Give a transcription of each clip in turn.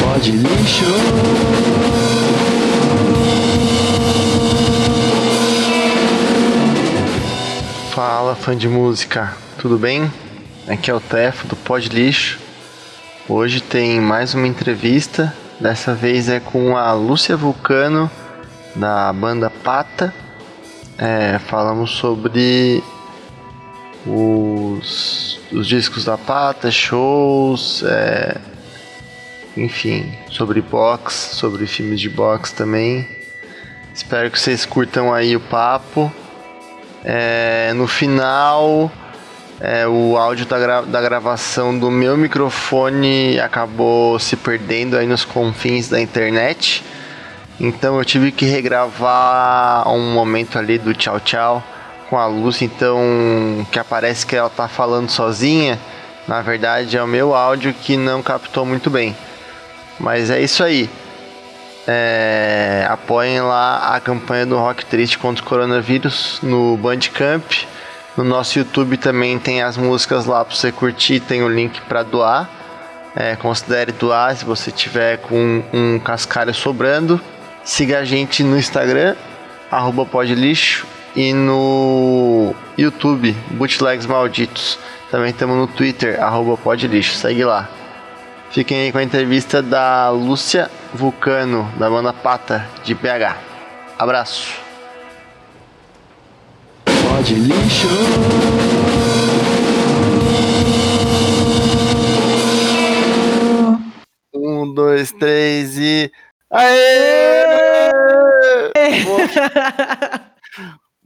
Pode lixo. Fala, fã de música, tudo bem? Aqui é o Tefo do Pod Lixo. Hoje tem mais uma entrevista. Dessa vez é com a Lúcia Vulcano da banda Pata. É, falamos sobre os, os discos da Pata, shows, é, enfim, sobre box, sobre filmes de box também. Espero que vocês curtam aí o papo. É, no final, é, o áudio da, gra da gravação do meu microfone acabou se perdendo aí nos confins da internet. Então eu tive que regravar um momento ali do tchau tchau com a Lúcia, então que aparece que ela tá falando sozinha. Na verdade é o meu áudio que não captou muito bem. Mas é isso aí. É, apoiem lá a campanha do Rock Triste contra o coronavírus no Bandcamp. No nosso YouTube também tem as músicas lá para você curtir, tem o link para doar. É, considere doar se você tiver com um cascalho sobrando. Siga a gente no Instagram, arroba podlixo, e no YouTube, Bootlegs Malditos. Também estamos no Twitter, arroba podlixo. Segue lá. Fiquem aí com a entrevista da Lúcia Vulcano, da banda Pata, de BH. Abraço. Pode lixo. Um, dois, três e. Aê! Boa,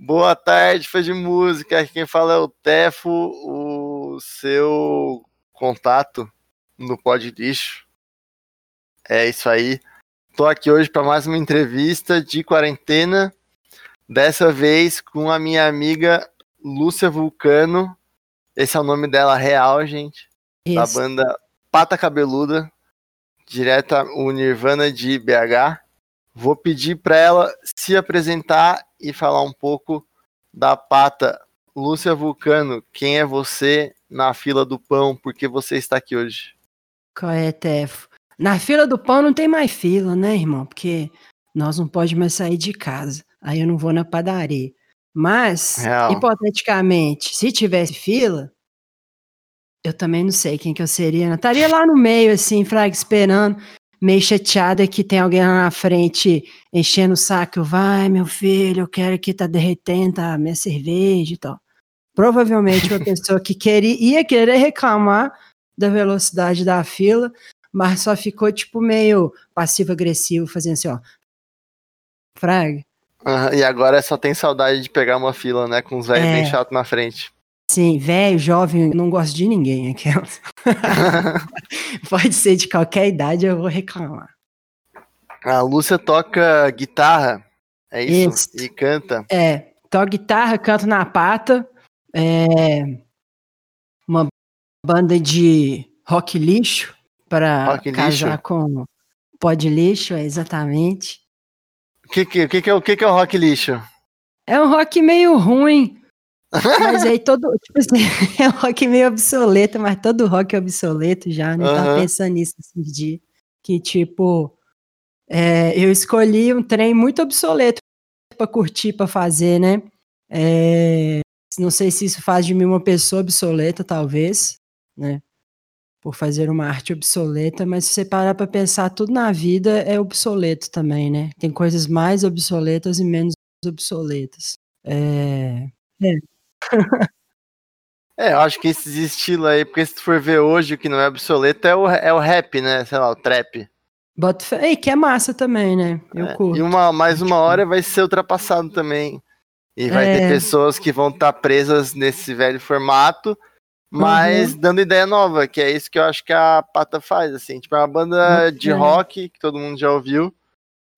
Boa tarde, fã de música. Aqui quem fala é o Tefo, o seu contato no Pod Lixo. É isso aí. Tô aqui hoje para mais uma entrevista de quarentena. Dessa vez com a minha amiga Lúcia Vulcano. Esse é o nome dela real, gente. Da Isso. banda Pata Cabeluda, direta o Nirvana de BH. Vou pedir para ela se apresentar e falar um pouco da Pata. Lúcia Vulcano, quem é você na fila do pão? Por que você está aqui hoje? Qual é, Tefo? Na fila do pão não tem mais fila, né, irmão? Porque nós não podemos mais sair de casa. Aí eu não vou na padaria. Mas, Real. hipoteticamente, se tivesse fila, eu também não sei quem que eu seria. Eu estaria lá no meio, assim, Fraga, esperando, meio chateada que tem alguém lá na frente enchendo o saco. Vai, meu filho, eu quero que tá derretendo a minha cerveja e tal. Provavelmente uma pessoa que queria, ia querer reclamar da velocidade da fila, mas só ficou, tipo, meio passivo-agressivo, fazendo assim, ó. Fraga. Aham, e agora só tem saudade de pegar uma fila, né? Com os velhos É. bem chato na frente. Sim, velho, jovem, não gosto de ninguém. Aquelas. Pode ser de qualquer idade, eu vou reclamar. A Lúcia toca guitarra, é isso? E canta. É, toco guitarra, canto na pata. É uma banda de rock lixo para casar lixo? com pó de lixo, é exatamente. O que, que, que, que, é, que, que é o rock lixo? É um rock meio ruim, mas aí todo, tipo assim, é um rock meio obsoleto, mas todo rock é obsoleto já, né? Tava Aham. pensando nisso esses dias. Que, tipo, é, eu escolhi um trem muito obsoleto pra curtir, pra fazer, né? É, não sei se isso faz de mim uma pessoa obsoleta, talvez, né? Por fazer uma arte obsoleta, mas se você parar pra pensar, tudo na vida é obsoleto também, né? Tem coisas mais obsoletas e menos obsoletas. É, É, eu acho que esses estilos aí, porque se tu for ver hoje o que não é obsoleto é o, é o rap, né? Sei lá, o trap. Bota fé. Ei, que é massa também, né? Eu É, curto. E uma, mais uma hora vai ser ultrapassado também. E vai ter É. pessoas que vão estar presas nesse velho formato, mas Uhum. dando ideia nova, que é isso que eu acho que a Pata faz, assim. Tipo, é uma banda de rock, que todo mundo já ouviu,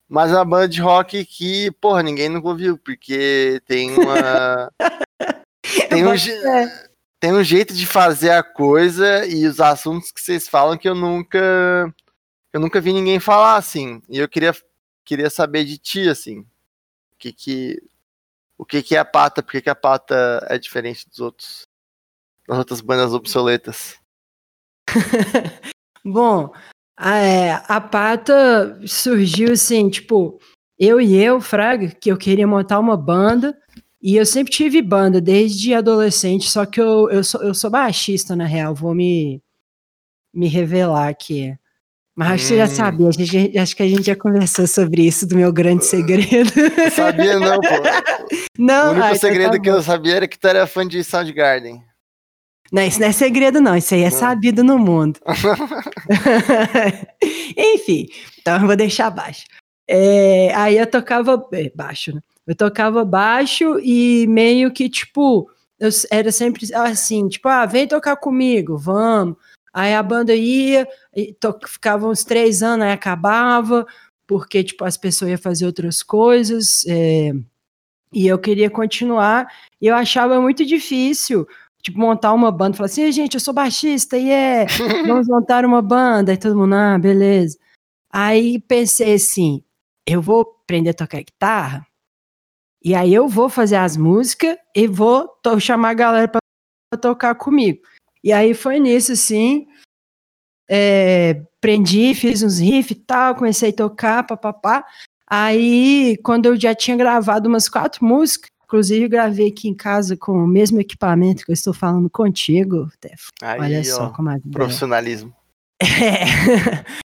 mas é uma banda de rock que, porra, ninguém nunca ouviu, porque tem uma... tem, um, tem um jeito de fazer a coisa e os assuntos que vocês falam que eu nunca... Eu nunca vi ninguém falar, assim. E eu queria, queria saber de ti, assim. O que que... O que que é a pata? Por que que a pata é diferente dos outros? das outras bandas obsoletas? Bom, a, é, a pata surgiu assim, tipo, eu e eu, Fraga, que eu queria montar uma banda. E eu sempre tive banda desde adolescente, só que eu, eu, sou, eu sou baixista, na real. Vou me, me revelar aqui. Mas acho que você já hum. sabia, gente, acho que a gente já conversou sobre isso, do meu grande segredo. Sabia não, pô. Não, o único ai, segredo tá que eu sabia era que tu era fã de Soundgarden. Não, isso não é segredo, não. Isso aí é sabido no mundo. Enfim, então eu vou deixar baixo. É, aí eu tocava é, baixo, né? Eu tocava baixo e meio que, tipo, eu era sempre assim, tipo, ah, vem tocar comigo, vamos. Aí a banda ia, ficava uns três anos, aí acabava, porque, tipo, as pessoas iam fazer outras coisas, é, e eu queria continuar, e eu achava muito difícil, tipo, montar uma banda, falar assim, gente, eu sou baixista, e é, vamos montar uma banda, e todo mundo, ah, beleza. Aí pensei assim, eu vou aprender a tocar guitarra, e aí eu vou fazer as músicas e vou chamar a galera para tocar comigo. E aí foi nisso, assim. É, prendi, fiz uns riffs e tal, comecei a tocar, papapá. Aí, quando eu já tinha gravado umas quatro músicas, inclusive gravei aqui em casa com o mesmo equipamento que eu estou falando contigo, Tef. Aí, Olha só ó, como a vida é. Profissionalismo. É.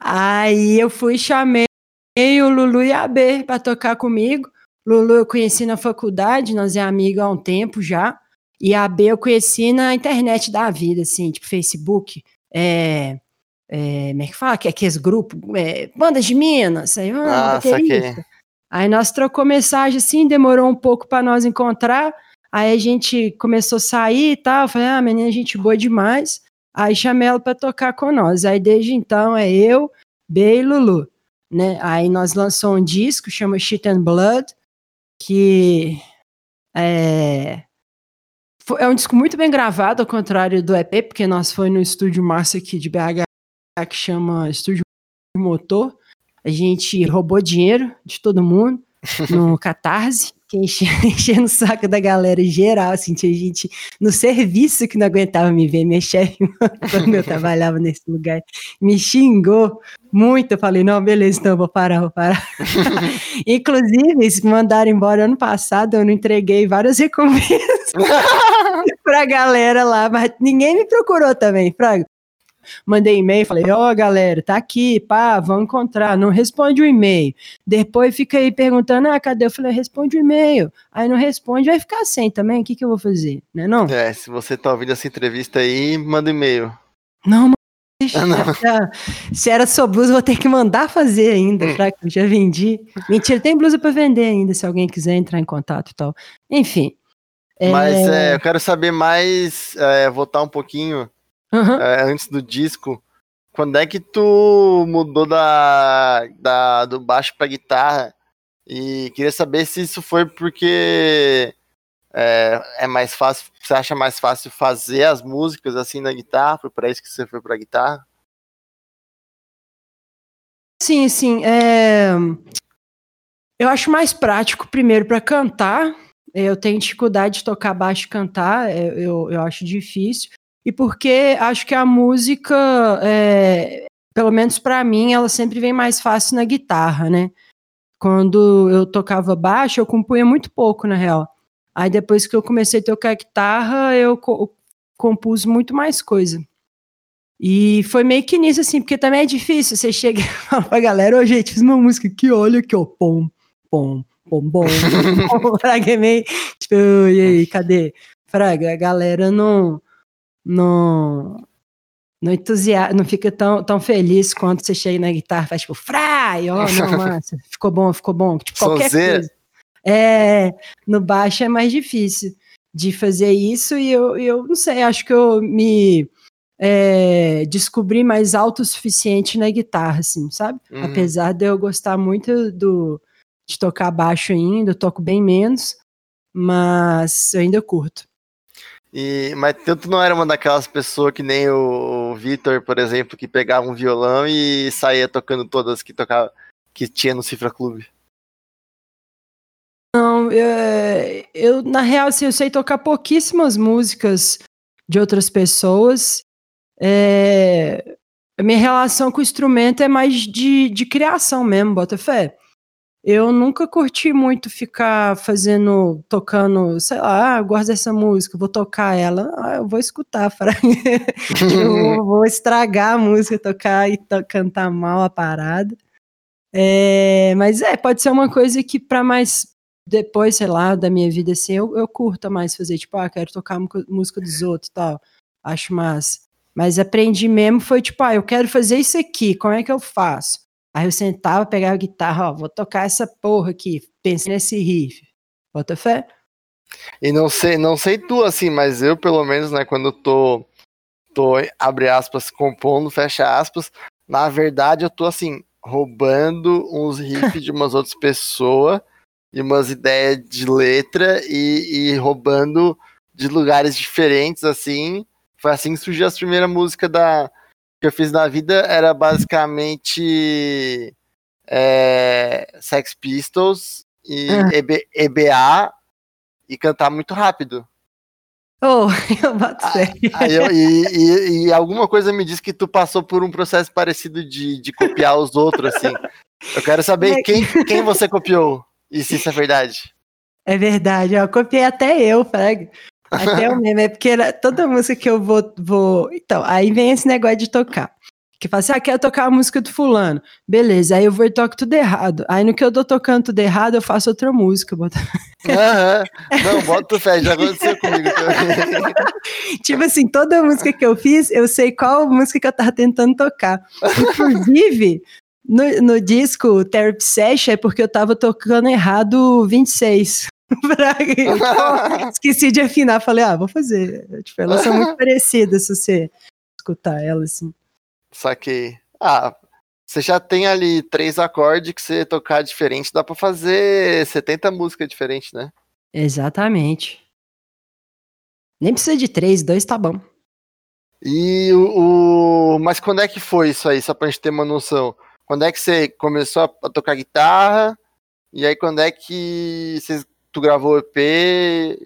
Aí eu fui chamei o Lulu e a B para tocar comigo. Lulu eu conheci na faculdade, nós é amigo há um tempo já. E a B eu conheci na internet da vida, assim, tipo Facebook. É, é, como é que fala? Que é aqueles grupos, é, bandas de Minas. Aí, ah, ah Aí nós trocou mensagem assim, demorou um pouco para nós encontrar. Aí a gente começou a sair e tal. Falei, ah, menina, gente boa demais. Aí chamei ela para tocar com nós. Aí desde então é eu, B e Lulu. Né? Aí nós lançamos um disco, chama Shit and Blood que é, é um disco muito bem gravado, ao contrário do EP, porque nós foi no estúdio massa aqui de BH, que chama Estúdio Motor. A gente roubou dinheiro de todo mundo no Catarse que enchendo o saco da galera geral, assim, tinha gente no serviço que não aguentava me ver, minha chefe, quando eu trabalhava nesse lugar, me xingou muito, eu falei, não, beleza, então eu vou parar, vou parar. Inclusive, eles me mandaram embora ano passado, eu não entreguei várias recompensas pra galera lá, mas ninguém me procurou também, Fraga mandei e-mail, falei, ó, oh, galera, tá aqui, pá, vamos encontrar. Não responde o e-mail. Depois fica aí perguntando, ah, cadê? Eu falei, responde o e-mail. Aí não responde, vai ficar sem também. O que, que eu vou fazer? Né, não? É, se você tá ouvindo essa entrevista aí, manda e-mail. Não, ah, não. Se era sua blusa, vou ter que mandar fazer ainda, eu já vendi. Mentira, tem blusa para vender ainda, se alguém quiser entrar em contato e tal. Enfim. Mas é... É, eu quero saber mais, é, voltar um pouquinho uhum. é, antes do disco. Quando é que tu mudou da, da, do baixo pra guitarra? E queria saber se isso foi porque é, é mais fácil, você acha mais fácil fazer as músicas assim na guitarra? Foi para isso que você foi pra guitarra? Sim, sim. É... Eu acho mais prático, primeiro, para cantar. Eu tenho dificuldade de tocar baixo e cantar, é, eu, eu acho difícil e porque acho que a música, é, pelo menos para mim, ela sempre vem mais fácil na guitarra, né? Quando eu tocava baixo, eu compunha muito pouco, na real. Aí depois que eu comecei a tocar guitarra, eu co compus muito mais coisa. E foi meio que nisso, assim, porque também é difícil. Você chega e fala pra galera, ô oh, gente, fiz uma música aqui, olha aqui, ó, pom, pom, pom, bom. Fraga é meio, tipo, e aí, cadê? Fraga, a galera não não não entusiasma, não fica tão, tão feliz quando você chega na guitarra faz tipo, frai, ó, oh, não, massa, ficou bom, ficou bom, tipo, qualquer Sonzeira. coisa. É, no baixo é mais difícil de fazer isso e eu, eu não sei, acho que eu me é, descobri mais autossuficiente na guitarra, assim, sabe? Uhum. Apesar de eu gostar muito do, de tocar baixo ainda, eu toco bem menos, mas eu ainda curto. E, mas tanto não era uma daquelas pessoas que nem o Vitor, por exemplo, que pegava um violão e saía tocando todas que tocava, que tinha no Cifra Clube. Não, eu, eu na real, assim, eu sei tocar pouquíssimas músicas de outras pessoas. É, a minha relação com o instrumento é mais de, de criação mesmo, bota fé. Eu nunca curti muito ficar fazendo, tocando, sei lá, ah, eu gosto dessa música, vou tocar ela. Ah, eu vou escutar, eu vou, estragar a música, tocar e to cantar mal a parada. É, mas é, pode ser uma coisa que para mais depois, sei lá, da minha vida, assim, eu, eu curto mais fazer, tipo, ah, quero tocar música dos outros e tal. Acho massa. Mas aprendi mesmo, foi tipo, ah, eu quero fazer isso aqui, como é que eu faço? Aí eu sentava, pegava a guitarra, ó, vou tocar essa porra aqui, pensei nesse riff. Bota fé? E não sei, não sei tu assim, mas eu pelo menos, né, quando eu tô, tô abre aspas, compondo, fecha aspas, na verdade eu tô assim, roubando uns riffs de umas outras pessoas e umas ideias de letra e, e roubando de lugares diferentes, assim. Foi assim que surgiu a primeira música da, que eu fiz na vida era basicamente é, Sex Pistols e. Ah. EB, EBA e cantar muito rápido. Oh, eu bato eu, e, e, e, alguma coisa me diz que tu passou por um processo parecido de, de copiar os outros, assim. Eu quero saber quem, quem você copiou e se isso é verdade. É verdade, eu copiei até eu, Frag. Até o meme, é porque era toda música que eu vou, vou. Então, aí vem esse negócio de tocar. Que fala assim, ah, quero tocar a música do fulano. Beleza, aí eu vou e toco tudo errado. Aí no que eu tô tocando tudo errado, eu faço outra música. Bota... Uhum. Não, bota fé, já aconteceu comigo também. tipo assim, toda música que eu fiz, eu sei qual música que eu tava tentando tocar. Inclusive, no, no disco Therapy Session é porque eu tava tocando errado 26. esqueci de afinar. Falei, ah, vou fazer. Tipo, elas são muito parecidas se você escutar elas assim. Saquei. Ah, você já tem ali três acordes que você tocar diferente, dá pra fazer 70 músicas diferentes, né? Exatamente. Nem precisa de três, dois tá bom. E o, o, Mas quando é que foi isso aí, só pra gente ter uma noção? Quando é que você começou a tocar guitarra? E aí quando é que vocês tu gravou o EP e,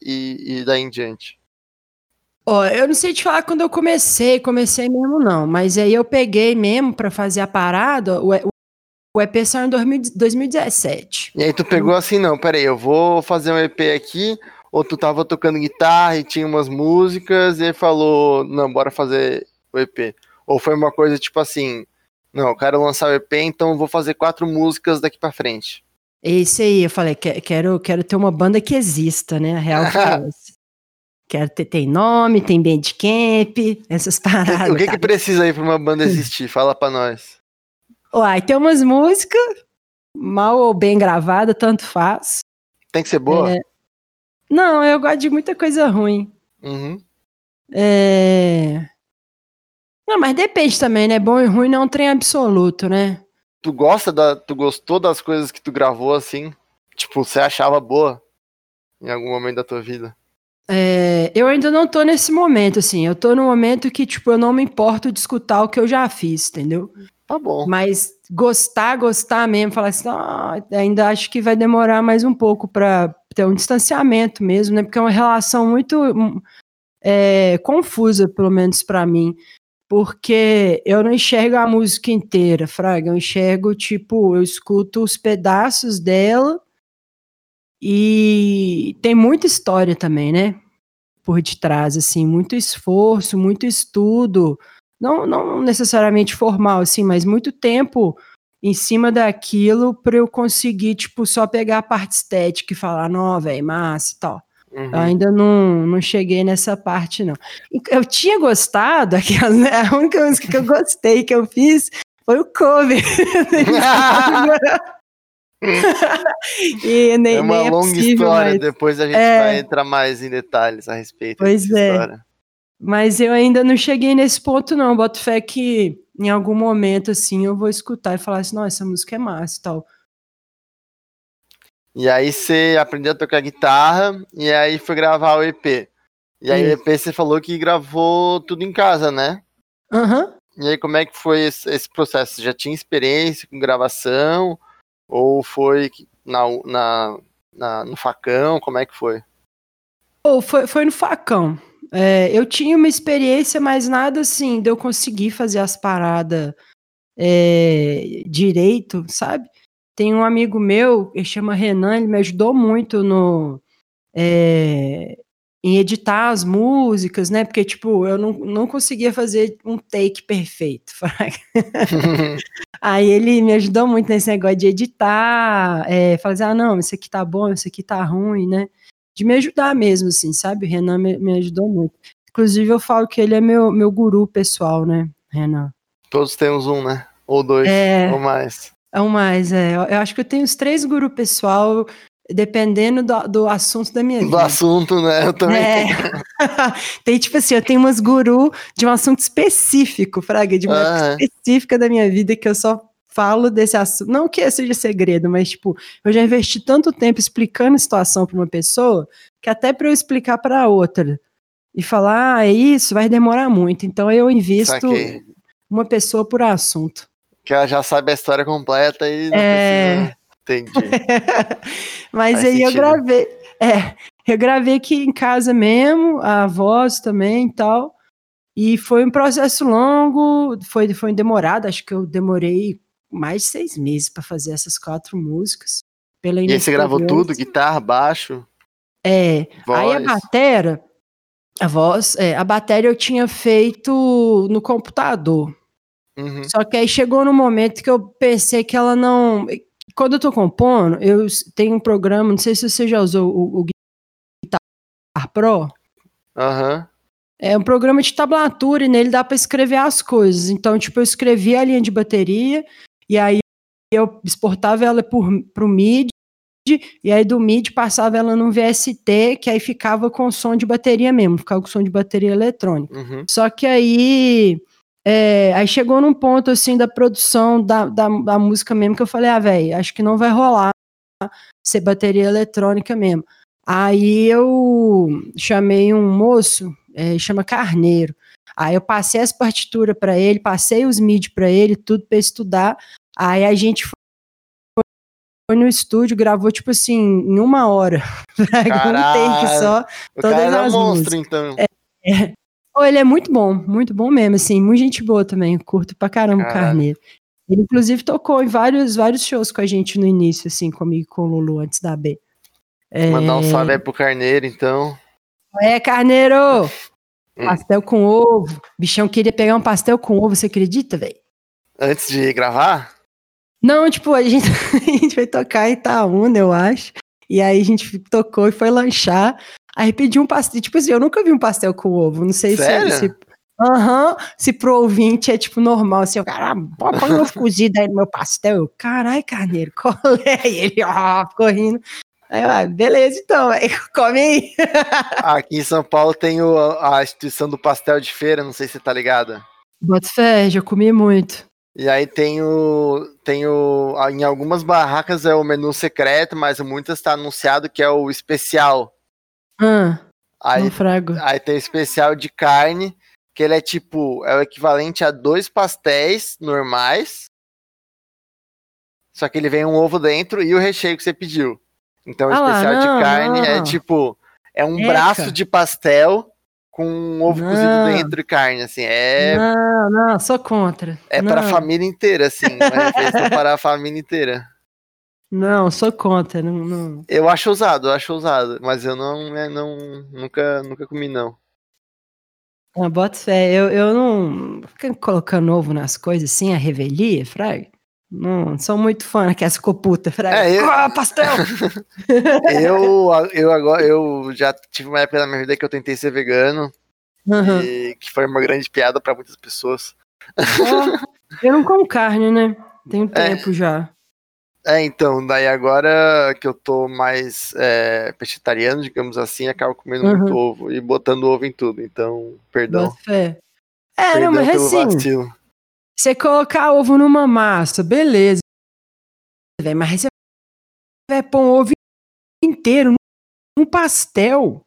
e daí em diante? Ó, eu não sei te falar quando eu comecei, comecei mesmo não, mas aí eu peguei mesmo para fazer a parada, o, o EP saiu em 2017. E aí tu pegou assim, não, peraí, eu vou fazer um EP aqui, ou tu tava tocando guitarra e tinha umas músicas, e falou, não, bora fazer o EP. Ou foi uma coisa tipo assim, não, eu quero lançar o EP, então vou fazer quatro músicas daqui para frente. Esse aí, eu falei, quero, quero ter uma banda que exista, né? A real que é Quero ter tem nome, tem bandcamp, essas paradas. O que, que precisa aí pra uma banda existir? Fala pra nós. Uai, tem umas músicas, mal ou bem gravada, tanto faz. Tem que ser boa? É... Não, eu gosto de muita coisa ruim. Uhum. É... Não, mas depende também, né? Bom e ruim não é um trem absoluto, né? Tu gosta da. Tu gostou das coisas que tu gravou assim? Tipo, você achava boa em algum momento da tua vida? É, eu ainda não tô nesse momento, assim. Eu tô no momento que, tipo, eu não me importo de escutar o que eu já fiz, entendeu? Tá bom. Mas gostar, gostar mesmo, falar assim, ah, ainda acho que vai demorar mais um pouco para ter um distanciamento mesmo, né? Porque é uma relação muito hum, é, confusa, pelo menos para mim porque eu não enxergo a música inteira, Fraga. Eu enxergo, tipo, eu escuto os pedaços dela e tem muita história também, né? Por detrás, assim, muito esforço, muito estudo, não, não necessariamente formal, assim, mas muito tempo em cima daquilo para eu conseguir, tipo, só pegar a parte estética e falar, não, velho, massa e tal. Uhum. ainda não, não cheguei nessa parte, não. Eu tinha gostado, aquela, né, a única música que eu gostei que eu fiz foi o cover. e nem, é uma nem é longa possível, história, mas... depois a gente é... vai entrar mais em detalhes a respeito pois é. História. Mas eu ainda não cheguei nesse ponto, não. Boto fé que em algum momento, assim, eu vou escutar e falar assim, não, essa música é massa e tal. E aí você aprendeu a tocar guitarra e aí foi gravar o EP. E aí o EP você falou que gravou tudo em casa, né? Aham. Uhum. E aí como é que foi esse, esse, processo? Você já tinha experiência com gravação? Ou foi na, na, na, no facão? Como é que foi? Oh, foi, foi no facão. É, eu tinha uma experiência, mas nada assim, de eu conseguir fazer as paradas é, direito, sabe? Tem um amigo meu, ele chama Renan, ele me ajudou muito no. É, em editar as músicas, né? Porque, tipo, eu não, não conseguia fazer um take perfeito. Aí ele me ajudou muito nesse negócio de editar, é, fazer, ah, não, isso aqui tá bom, isso aqui tá ruim, né? De me ajudar mesmo, assim, sabe? O Renan me, me ajudou muito. Inclusive, eu falo que ele é meu, meu guru pessoal, né, Renan? Todos temos um, né? Ou dois, É. ou mais. É um mais, é. Eu acho que eu tenho os três guru pessoal, dependendo do, do assunto da minha Do vida. assunto, né? Eu também É. tenho. Tem, tipo assim, eu tenho umas guru de um assunto específico, Fraga, de uma Ah, é. específica da minha vida que eu só falo desse assunto. Não que seja segredo, mas, tipo, eu já investi tanto tempo explicando a situação para uma pessoa que até para eu explicar para outra e falar, ah, é isso, vai demorar muito. Então eu invisto Saquei. uma pessoa por assunto. Que ela já sabe a história completa e não É. precisa. Entendi. Mas Faz aí eu sentido. gravei. É, eu gravei aqui em casa mesmo, a voz também e tal. E foi um processo longo, foi, foi demorado, acho que eu demorei mais de seis meses para fazer essas quatro músicas. Pela E aí você gravou tudo? Guitarra, baixo, É, aí a voz. batera, a voz, é, a bateria eu tinha feito no computador. Uhum. Só que aí chegou no momento que eu pensei que ela não. Quando eu tô compondo, eu tenho um programa, não sei se você já usou o, o Guitar Pro. Aham. É um programa de tablatura e nele dá pra escrever as coisas. Então, tipo, eu escrevi a linha de bateria e aí eu exportava ela por, pro MIDI e aí do MIDI passava ela num VST, que aí ficava com som de bateria mesmo, ficava com som de bateria eletrônica. Uhum. Só que aí, é, aí chegou num ponto assim da produção da, da, da música mesmo que eu falei, ah, velho, acho que não vai rolar ser bateria eletrônica mesmo. Aí eu chamei um moço, é, chama Carneiro. Aí eu passei as partituras para ele, passei os MIDI para ele, tudo para estudar. Aí a gente foi foi no estúdio, gravou tipo assim, em uma hora. um take só. O Todas cara é um as monstro, músicas. então. Oh, ele é muito bom, muito bom mesmo, assim, muito gente boa também, curto pra caramba o. Carneiro. Ele, inclusive, tocou em vários, vários shows com a gente no início, assim, comigo e com o Lulu, antes da B. É, Mandar um salve aí pro Carneiro, então. É, Carneiro! Hum. Pastel com ovo. Bichão queria pegar um pastel com ovo, você acredita, velho? Antes de gravar? Não, tipo, a gente, a gente foi tocar em Itaúna, eu acho. E aí a gente tocou e foi lanchar. Aí pediu um pastel. Tipo assim, eu nunca vi um pastel com ovo. Não sei se- Sério? se. Aham, se pro ouvinte é tipo normal, assim, o cara, ah, põe um ovo cozido aí no meu pastel. Eu, Carai, carneiro, qual é? E ele, ó, ficou rindo. Aí eu, ah, beleza, então, aí, come aí. Aqui em São Paulo tem o- a instituição do pastel de feira, não sei se você tá ligado. Bota fé, já comi muito. E aí tem o. Tem o. Em algumas barracas é o menu secreto, mas em muitas tá anunciado que é o especial. Ah, Aí, frago. aí tem o especial de carne, que ele é tipo. É o equivalente a dois pastéis normais. Só que ele vem um ovo dentro e o recheio que você pediu. Então o Ah especial não, de carne é não. tipo. É um Eca. braço de pastel com um ovo Não. cozido dentro e carne, assim. É, Não, não, sou contra. é não, para a família inteira, assim. Refeição para a família inteira. Não, sou contra. Não, não. Eu acho ousado, eu acho ousado, mas eu não, né, não nunca, nunca comi não. Ah, bota fé, eu, eu não. Fica colocando ovo nas coisas assim, a revelia, Fraga. Não sou muito fã que essa coputa, Fraga. É, eu- Ah, pastel! Eu, eu agora, eu já tive uma época na minha vida que eu tentei ser vegano Aham. e que foi uma grande piada para muitas pessoas. Eu não como carne, né? Tem um É. tempo já. É, então, daí agora que eu tô mais é, vegetariano, digamos assim, acabo comendo Uhum. muito ovo e botando ovo em tudo. Então, perdão. Fé. É, perdão não, mas pelo assim, vacilo. você colocar ovo numa massa, beleza. Mas você vai pôr um ovo inteiro num pastel.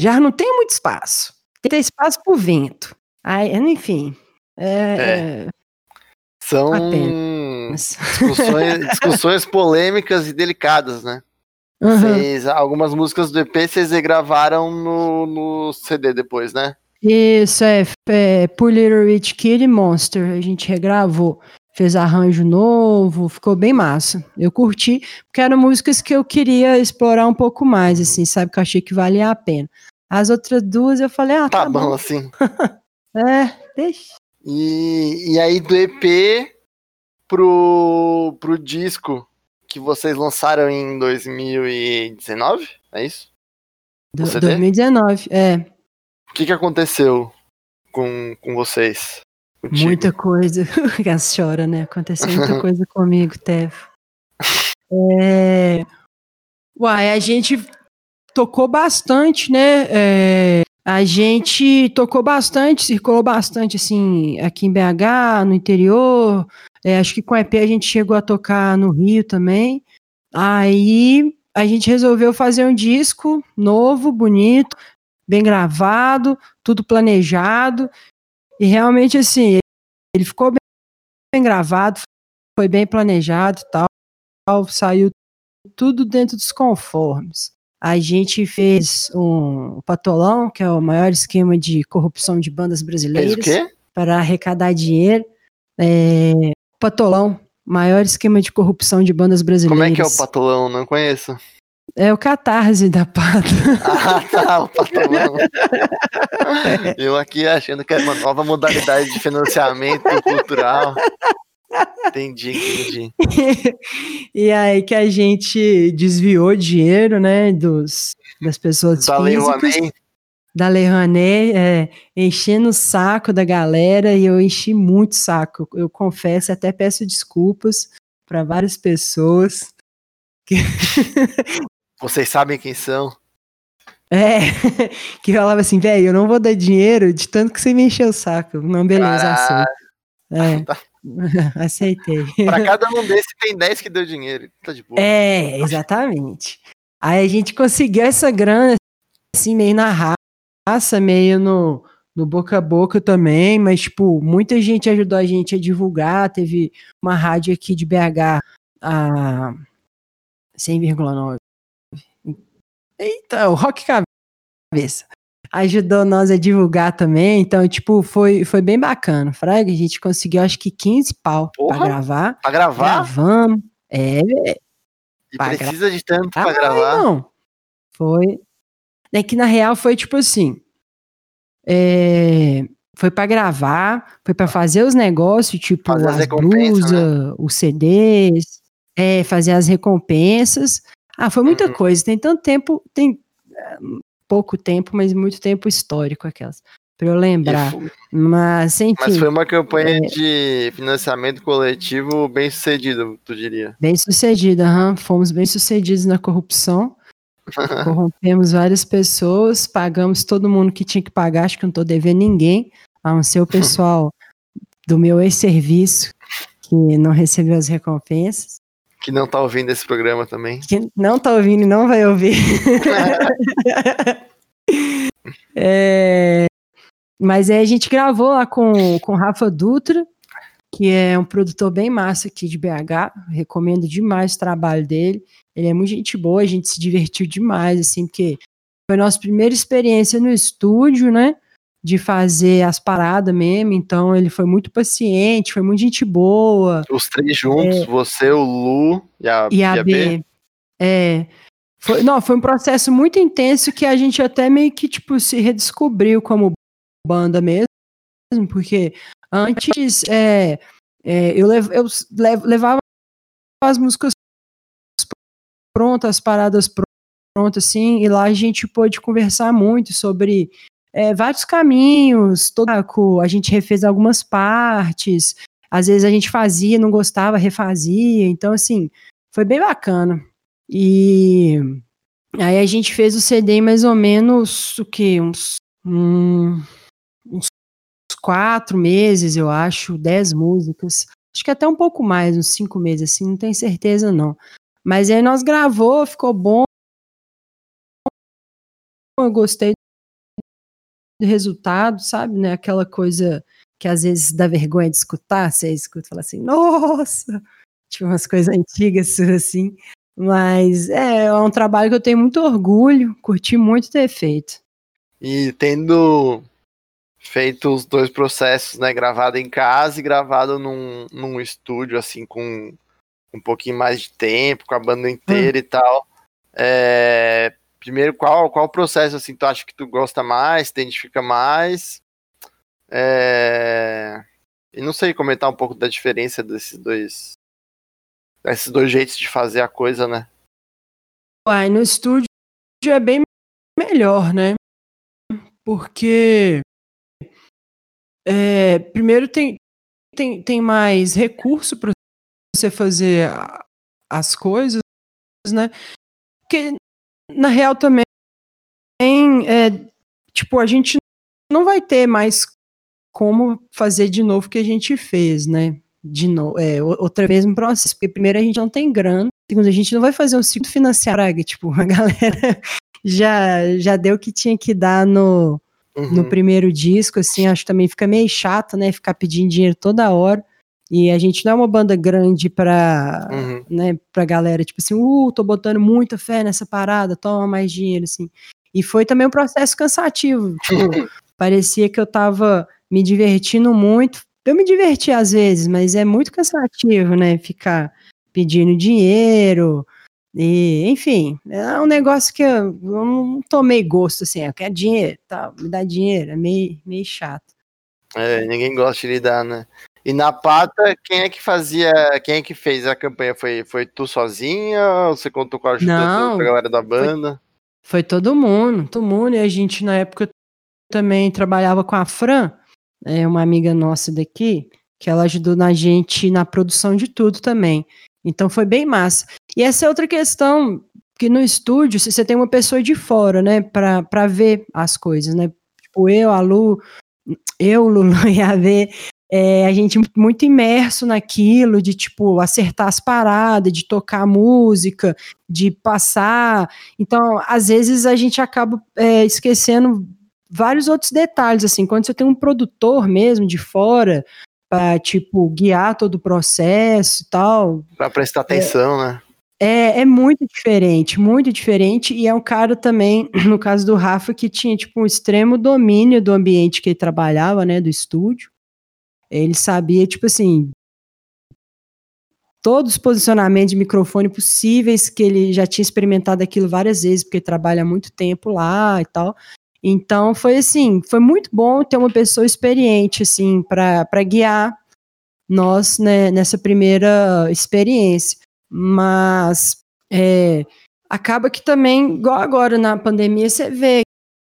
Já não tem muito espaço. Tem que ter espaço pro vento. Aí, enfim. É. São apenas. discussões, discussões polêmicas e delicadas, né? Vocês, algumas músicas do EP vocês gravaram no, no CD depois, né? Isso, é, é Poor Little Rich Kid e Monster. A gente regravou, fez arranjo novo, ficou bem massa. Eu curti, porque eram músicas que eu queria explorar um pouco mais, assim, sabe? Que eu achei que valia a pena. As outras duas eu falei, ah, Tá, tá, bom, bom. assim. É, deixa. E, e aí do EP pro, pro disco que vocês lançaram em 2019? É isso? Do, CD? 2019, é. O que, que aconteceu com, com vocês? Contigo? Muita coisa. Gas chora, né? Aconteceu muita coisa comigo, Tef. É... Uai, a gente tocou bastante, né? É, A gente tocou bastante, circulou bastante, assim, aqui em BH, no interior. É, acho que com a EP a gente chegou a tocar no Rio também. Aí a gente resolveu fazer um disco novo, bonito, bem gravado, tudo planejado. E realmente, assim, ele ficou bem, bem gravado, foi bem planejado e tal, saiu tudo dentro dos conformes. A gente fez um patolão, que é o maior esquema de corrupção de bandas Fez o brasileiras, quê? para arrecadar dinheiro. É, patolão, maior esquema de corrupção de bandas brasileiras. Como é que é o patolão? Não conheço. É o catarse da pata. Ah, tá, o patolão. Eu aqui achando que era uma nova modalidade de financiamento cultural. Entendi, entendi. e aí que a gente desviou dinheiro, né, dos, das pessoas Da Lei físicas, Rouanet, da Lei Rouanet, é, enchendo o saco da galera e eu enchi muito saco. Eu confesso, até peço desculpas para várias pessoas. que- vocês sabem quem são? É, que falava assim, velho, eu não vou dar dinheiro de tanto que você me encheu o saco. Não, beleza, Caralho. aceito. Tá. É, aceitei. Pra cada um desses tem 10 que deu dinheiro. Tá de boa. É, exatamente. Aí a gente conseguiu essa grana, assim, meio na raça, meio no, no boca a boca também, mas, tipo, muita gente ajudou a gente a divulgar. Teve uma rádio aqui de BH, a 100,9. Eita, o Rock Cabeça. Ajudou nós a divulgar também, então, tipo, foi, foi bem bacana. Fraga, a gente conseguiu acho que 15 pau Porra. pra gravar. Pra gravar? Gravamos. É, E precisa de tanto ah, pra gravar. não. Foi. É que na real foi tipo assim. é, foi pra gravar, foi pra fazer os negócios, tipo Fazer as as né? blusas, os CDs, é, fazer as recompensas. Ah, foi muita Uhum. coisa. Tem tanto tempo, tem pouco tempo, mas muito tempo histórico aquelas. Pra eu E lembrar. Mas, enfim, Mas foi uma campanha É. de financiamento coletivo bem sucedida, tu diria. bem sucedida, fomos bem sucedidos na corrupção. Corrompemos várias pessoas, pagamos todo mundo que tinha que pagar, acho que não tô devendo ninguém, a não ser o pessoal do meu ex-serviço, que não recebeu as recompensas, Que não tá ouvindo esse programa também. que não tá ouvindo e não vai ouvir. É, mas aí a gente gravou lá com com o Rafa Dutra, que é um produtor bem massa aqui de BH. Recomendo demais o trabalho dele. Ele é muito gente boa, a gente se divertiu demais, assim, porque foi a nossa primeira experiência no estúdio, né? De fazer as paradas mesmo. Então ele foi muito paciente, foi muito gente boa. Os três juntos, você, o Lu e a, É. E a B. É. Foi, não, foi um processo muito intenso que a gente até meio que, tipo, se redescobriu como banda mesmo, porque antes é, é, eu, lev, eu lev- levava as músicas prontas, as paradas prontas, assim, e lá a gente pôde conversar muito sobre é, vários caminhos, todo, a gente refez algumas partes, às vezes a gente fazia, não gostava, refazia, então, assim, foi bem bacana. E aí a gente fez o CD mais ou menos o que? Uns, hum, uns quatro meses, eu acho, dez músicas. Acho que até um pouco mais, uns cinco meses, assim, não tenho certeza não. Mas aí nós gravou, ficou bom. Eu gostei do resultado, sabe? Né? Aquela coisa que às vezes dá vergonha de escutar, você escuta e fala assim, nossa! Tipo umas coisas antigas assim. Mas é, é um trabalho que eu tenho muito orgulho, curti muito ter feito. E tendo feito os dois processos, né? Gravado em casa e gravado num, num estúdio, assim, com um pouquinho mais de tempo, com a banda inteira hum. e tal. É, primeiro, qual, qual processo, assim, tu acha que tu gosta mais, te identifica mais? É, e não sei, comentar um pouco da diferença desses dois desses dois jeitos de fazer a coisa, né? Uai, no estúdio é bem melhor, né? Porque é, primeiro tem, tem, tem mais recurso para você fazer as coisas, né? Porque na real também é, tipo, a gente não vai ter mais como fazer de novo o que a gente fez, né? De novo, é, outra vez um processo, porque primeiro a gente não tem grana, segundo a gente não vai fazer um ciclo financiário, tipo, a galera já, já deu o que tinha que dar no, uhum. no primeiro disco, assim, acho que também fica meio chato, né, ficar pedindo dinheiro toda hora, e a gente não é uma banda grande pra, uhum. né, pra galera, tipo assim, uh, tô botando muita fé nessa parada, toma mais dinheiro, assim. E foi também um processo cansativo, tipo, parecia que eu tava me divertindo muito. Eu me diverti às vezes, mas é muito cansativo, né? Ficar pedindo dinheiro. E, enfim, é um negócio que eu, não tomei gosto, assim, eu quero dinheiro, tá, me dá dinheiro, é meio, meio chato. É, ninguém gosta de lidar, né? E na pata, quem é que fazia, quem é que fez a campanha? Foi, foi tu sozinha? Ou você contou com a ajuda não, da galera da banda? Foi, foi, todo mundo, todo mundo, e a gente na época também trabalhava com a Fran, é uma amiga nossa daqui, que ela ajudou na gente na produção de tudo também. Então foi bem massa. E essa é outra questão que no estúdio, se você tem uma pessoa de fora, né, para ver as coisas, né? Tipo, eu, a Lu, eu, Lulu e a V, é, a gente muito imerso naquilo, de tipo, acertar as paradas, de tocar música, de passar. Então, às vezes a gente acaba é, esquecendo vários outros detalhes, assim, quando você tem um produtor mesmo de fora, para tipo, guiar todo o processo e tal. Para prestar atenção, é, né? É, é muito diferente, muito diferente, e é um cara também, no caso do Rafa, que tinha, tipo, um extremo domínio do ambiente que ele trabalhava, né, do estúdio. Ele sabia, tipo assim, todos os posicionamentos de microfone possíveis, que ele já tinha experimentado aquilo várias vezes, porque trabalha muito tempo lá e tal. Então foi assim, foi muito bom ter uma pessoa experiente assim para guiar nós né, nessa primeira experiência. Mas é, acaba que também, igual agora na pandemia, você vê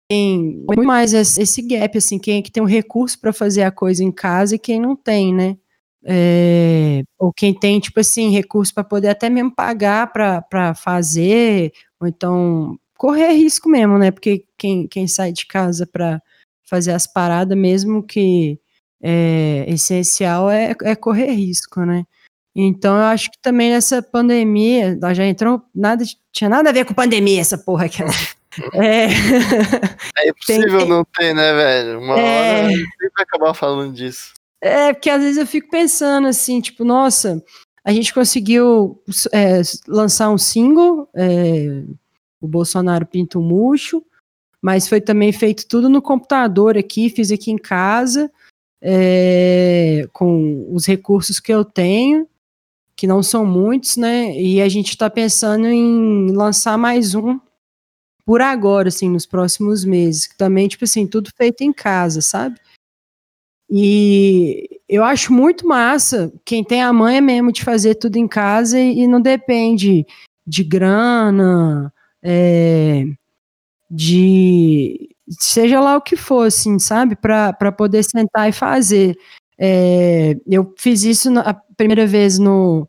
quem muito mais esse gap, assim, quem é que tem um recurso para fazer a coisa em casa e quem não tem, né? É, ou quem tem, tipo assim, recurso para poder até mesmo pagar para fazer, ou então correr risco mesmo, né? Porque quem, quem sai de casa para fazer as paradas, mesmo que é, essencial, é, é correr risco, né? Então eu acho que também nessa pandemia, nós já entrou, nada, tinha nada a ver com pandemia essa porra aqui. É, é impossível tem, não ter, né, velho? Uma é, hora sempre vai acabar falando disso. É, porque às vezes eu fico pensando assim, tipo, nossa, a gente conseguiu é, lançar um single, é, o Bolsonaro pinta o murcho, mas foi também feito tudo no computador aqui, fiz aqui em casa, é, com os recursos que eu tenho, que não são muitos, né? E a gente está pensando em lançar mais um por agora, assim, nos próximos meses. Também, tipo assim, tudo feito em casa, sabe? E eu acho muito massa quem tem a manha mesmo de fazer tudo em casa e, e não depende de grana, é, de seja lá o que for, assim, sabe? Para poder sentar e fazer. É, eu fiz isso a primeira vez no,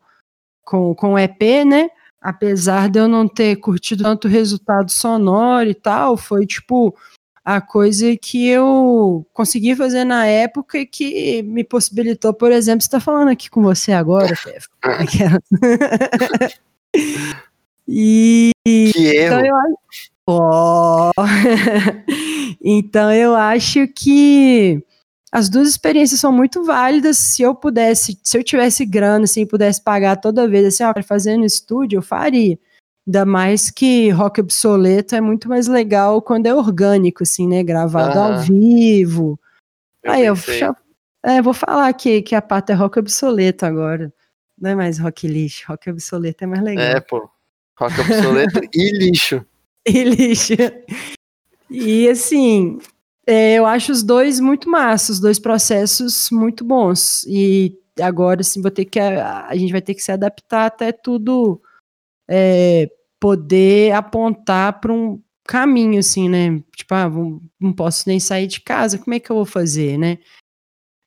com, com o EP, né? Apesar de eu não ter curtido tanto o resultado sonoro e tal, foi tipo a coisa que eu consegui fazer na época e que me possibilitou, por exemplo, estar tá falando aqui com você agora, chefe. E que erro. Então eu, oh. então eu acho que as duas experiências são muito válidas. Se eu pudesse, se eu tivesse grana, assim, pudesse pagar toda vez, assim, ó, fazer no estúdio, eu faria. Ainda mais que rock obsoleto é muito mais legal quando é orgânico, assim, né? Gravado ao vivo. Eu Aí eu pensei. é, vou falar que, que a pata é rock obsoleto agora. Não é mais rock lixo, rock obsoleto é mais legal. É, pô. Rock obsoleto e lixo. E lixo. E assim, é, eu acho os dois muito massa, os dois processos muito bons. E agora, assim, vou ter que. A, a gente vai ter que se adaptar até tudo é, poder apontar para um caminho, assim, né? Tipo, ah, vou- não posso nem sair de casa, como é que eu vou fazer, né?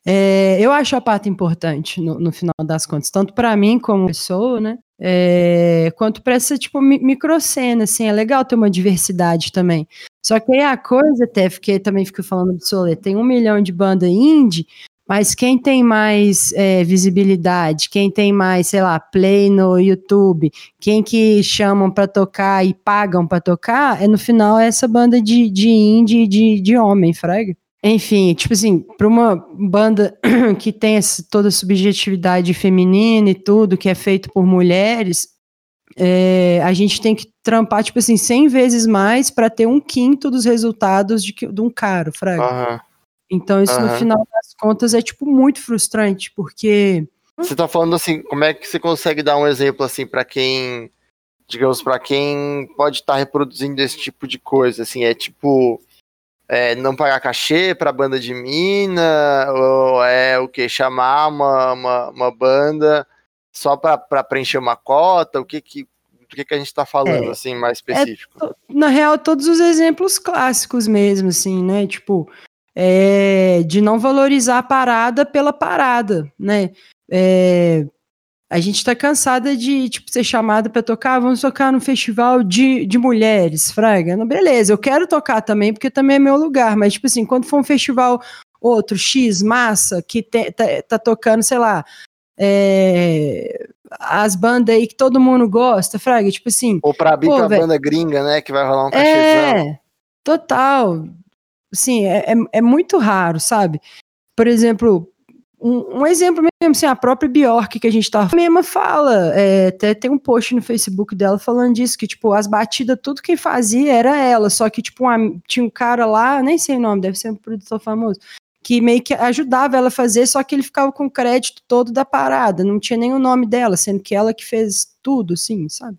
É, eu acho a pata importante no, no final das contas, tanto para mim como pessoa, né? É, quanto para essa tipo mi- microcena, assim, é legal ter uma diversidade também. Só que aí a coisa, Tef, que também fica falando obsoleto, tem um milhão de banda indie, mas quem tem mais é, visibilidade, quem tem mais, sei lá, play no YouTube, quem que chamam pra tocar e pagam pra tocar, é no final essa banda de, de indie de, de homem, fraga. Enfim, tipo assim, pra uma banda que tem essa, toda a subjetividade feminina e tudo, que é feito por mulheres, é, a gente tem que trampar, tipo assim, 100 vezes mais pra ter um quinto dos resultados de, de um cara, fraga. Aham. Então, isso no Aham. final das contas é, tipo, muito frustrante, porque. Você tá falando assim, como é que você consegue dar um exemplo assim pra quem, digamos, pra quem pode estar reproduzindo esse tipo de coisa, assim, é tipo é, não pagar cachê pra banda de mina, ou é o que chamar uma, uma, uma banda só pra, pra preencher uma cota, o que que do que que a gente tá falando É, assim mais específico? na real, todos os exemplos clássicos mesmo, assim, né? Tipo, é, de não valorizar a parada pela parada, né? É, a gente tá cansada de, tipo, ser chamada pra tocar, "Ah, vamos tocar no festival de, de mulheres, fraga. Não, beleza, eu quero tocar também, porque também é meu lugar, mas, tipo assim, quando for um festival outro, X, massa, que te- tá, tá tocando, sei lá, é, as bandas aí que todo mundo gosta, fraga, tipo assim, Ou pra abrir Pô, pra velho. banda gringa, né, que vai rolar um cachezão. é, total. Assim, é, é, é muito raro, sabe? Por exemplo, um, um exemplo mesmo, assim, a própria Bjork que a gente tava mesma fala, é, até tem um post no Facebook dela falando disso, que, tipo, as batidas, tudo quem fazia era ela, só que, tipo, uma- tinha um cara lá, nem sei o nome, deve ser um produtor famoso, que meio que ajudava ela a fazer, só que ele ficava com o crédito todo da parada, não tinha nem o nome dela, sendo que ela que fez tudo, assim, sabe?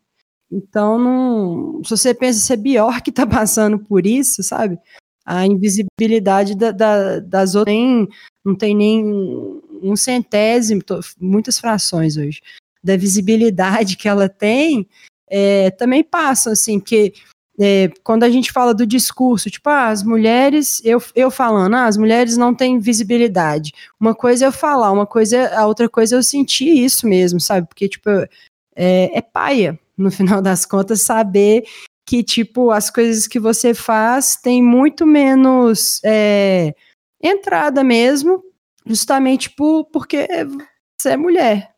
Então, não, se você pensa se a Bjork tá passando por isso, sabe? A invisibilidade da- da- das outras nem- não tem nem um centésimo, tô- muitas frações hoje, da visibilidade que ela tem, é, também passam, assim, porque é, quando a gente fala do discurso, tipo, ah, as mulheres, eu, eu falando, ah, as mulheres não têm visibilidade. Uma coisa é eu falar, uma coisa, a outra coisa é eu sentir isso mesmo, sabe? Porque, tipo, é, é paia, no final das contas, saber que, tipo, as coisas que você faz têm muito menos é, entrada mesmo, justamente por, porque você é mulher.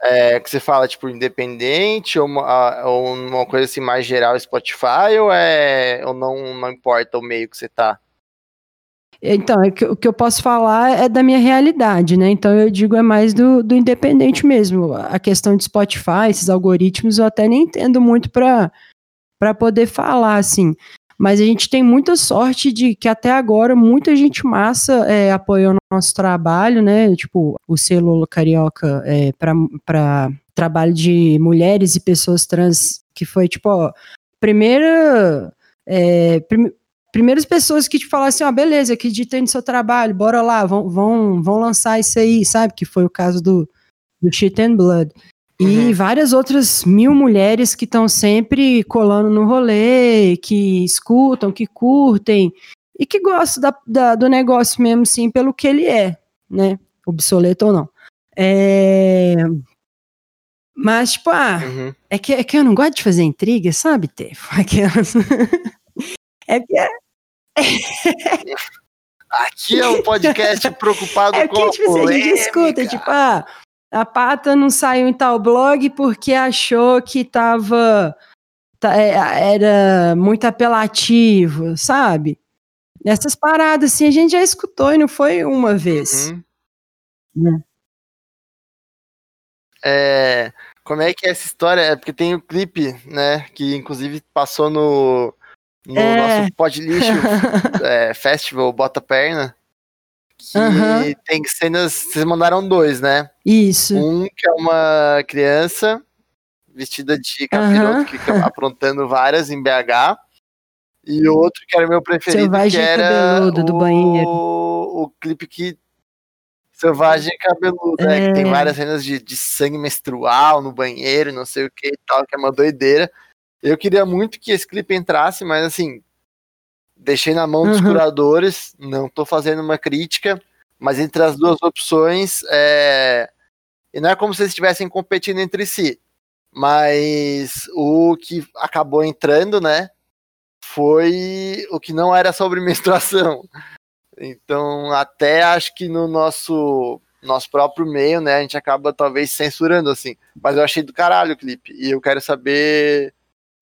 É, que você fala, tipo, independente ou uma, ou uma coisa assim mais geral Spotify ou é ou não, não importa o meio que você tá? Então, é que- o que eu posso falar é da minha realidade, né? Então eu digo é mais do, do independente mesmo. A questão de Spotify, esses algoritmos, eu até nem entendo muito para para poder falar, assim. Mas a gente tem muita sorte de que até agora muita gente massa é, apoiou nosso trabalho, né? Tipo, o selo carioca é, para trabalho de mulheres e pessoas trans, que foi, tipo, ó, primeira. é, prime- primeiras pessoas que te falaram assim, ó, beleza, acreditei no seu trabalho, bora lá, vão, vão, vão lançar isso aí, sabe? Que foi o caso do, do Shit and Blood. E Uhum. várias outras mil mulheres que estão sempre colando no rolê, que escutam, que curtem, e que gostam da, da- do negócio mesmo, sim, pelo que ele é, né? Obsoleto ou não. É... Mas, tipo, ah, Uhum. é que, é que eu não gosto de fazer intriga, sabe, Tefo? Aquelas... é que Aqui é um podcast preocupado É com a tipo, assim, a gente polêmica. escuta, tipo, ah, a pata não saiu em tal blog porque achou que tava. é, era muito apelativo, sabe? Nessas paradas, assim, a gente já escutou e não foi uma vez. Uhum. né? É, como é que é essa história? É porque tem o clipe, né? Que inclusive passou no, no É. nosso Pod Lixo é, Festival Bota Perna. Que Aham. tem cenas. Vocês mandaram dois, né? Isso. Um que é uma criança vestida de capiroto Aham. que fica aprontando várias em BH. E outro que era meu preferido, Selvagem que era cabeludo do o, banheiro. o clipe que Selvagem cabeludo, né? Que tem É. várias cenas de, de sangue menstrual no banheiro, não sei o que e tal, que é uma doideira. Eu queria muito que esse clipe entrasse, mas assim, deixei na mão dos Uhum. curadores, não tô fazendo uma crítica, mas entre as duas opções, é... e não é como se eles estivessem competindo entre si, mas o que acabou entrando, né, foi o que não era sobre menstruação. Então, até acho que no nosso nosso próprio meio, né, a gente acaba talvez censurando assim. Mas eu achei do caralho o clipe e eu quero saber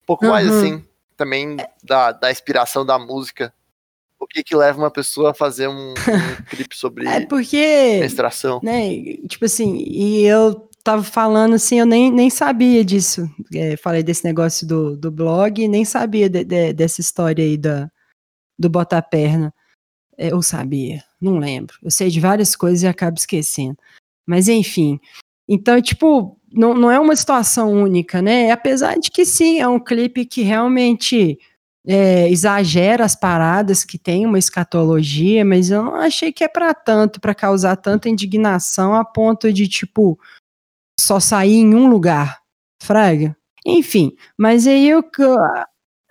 um pouco mais Uhum. assim, também da, da inspiração da música. O que que leva uma pessoa a fazer um, um clipe sobre É porque, menstruação? né, tipo assim, e eu tava falando assim, eu nem, nem sabia disso. É, falei desse negócio do, do blog, nem sabia de- de- dessa história aí da, do Bota Perna. É, eu sabia, não lembro. Eu sei de várias coisas e acabo esquecendo. Mas enfim. Então, tipo, não, não é uma situação única, né? Apesar de que sim, é um clipe que realmente é, exagera as paradas, que tem uma escatologia, mas eu não achei que é pra tanto, pra causar tanta indignação a ponto de, tipo, só sair em um lugar. Fraga. Enfim, mas aí eu.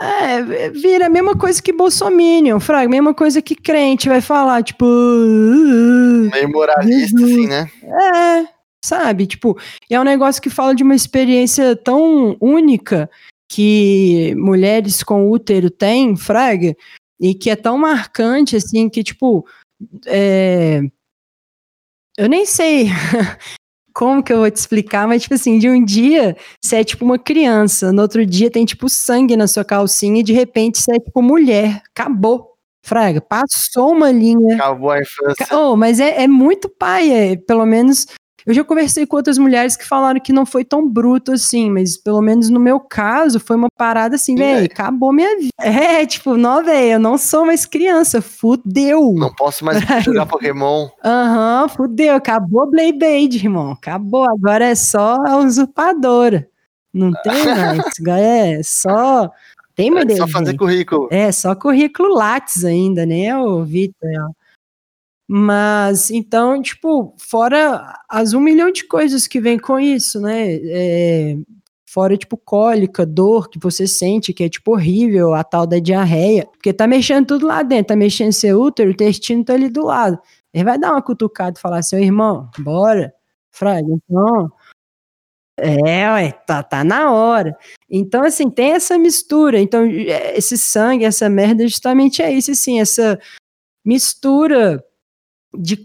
É, vira a mesma coisa que Bolsominion, Fraga, mesma coisa que crente vai falar, tipo. "Ah, Meio moralista, Uhum. assim, né? é, sabe? Tipo, é um negócio que fala de uma experiência tão única que mulheres com útero têm, fraga, e que é tão marcante, assim, que, tipo, é... eu nem sei como que eu vou te explicar, mas, tipo assim, de um dia você é, tipo, uma criança, no outro dia tem, tipo, sangue na sua calcinha e, de repente, você é, tipo, mulher. Acabou. Fraga, passou uma linha. Acabou a infância. Oh, mas é, é muito pai, é, pelo menos. Eu já conversei com outras mulheres que falaram que não foi tão bruto assim, mas pelo menos no meu caso foi uma parada assim, Sim, velho, acabou minha vida. É, tipo, não, velho, eu não sou mais criança, fudeu. Não posso mais jogar Pokémon. Aham, fudeu, acabou Beyblade, irmão, acabou, agora é só a usurpadora. Não tem mais, é só. Tem É só fazer currículo. É, só currículo Lattes ainda, né, o Vitor? Mas, então, tipo, fora as um milhão de coisas que vem com isso, né? É, fora, tipo, cólica, dor que você sente, que é, tipo, horrível, a tal da diarreia. Porque tá mexendo tudo lá dentro, tá mexendo seu útero, o intestino tá ali do lado. Ele vai dar uma cutucada e falar assim, ô irmão, bora. Fraga, então... É, ué, tá, tá na hora. Então, assim, tem essa mistura. Então, é, esse sangue, essa merda, justamente é isso, assim, essa mistura de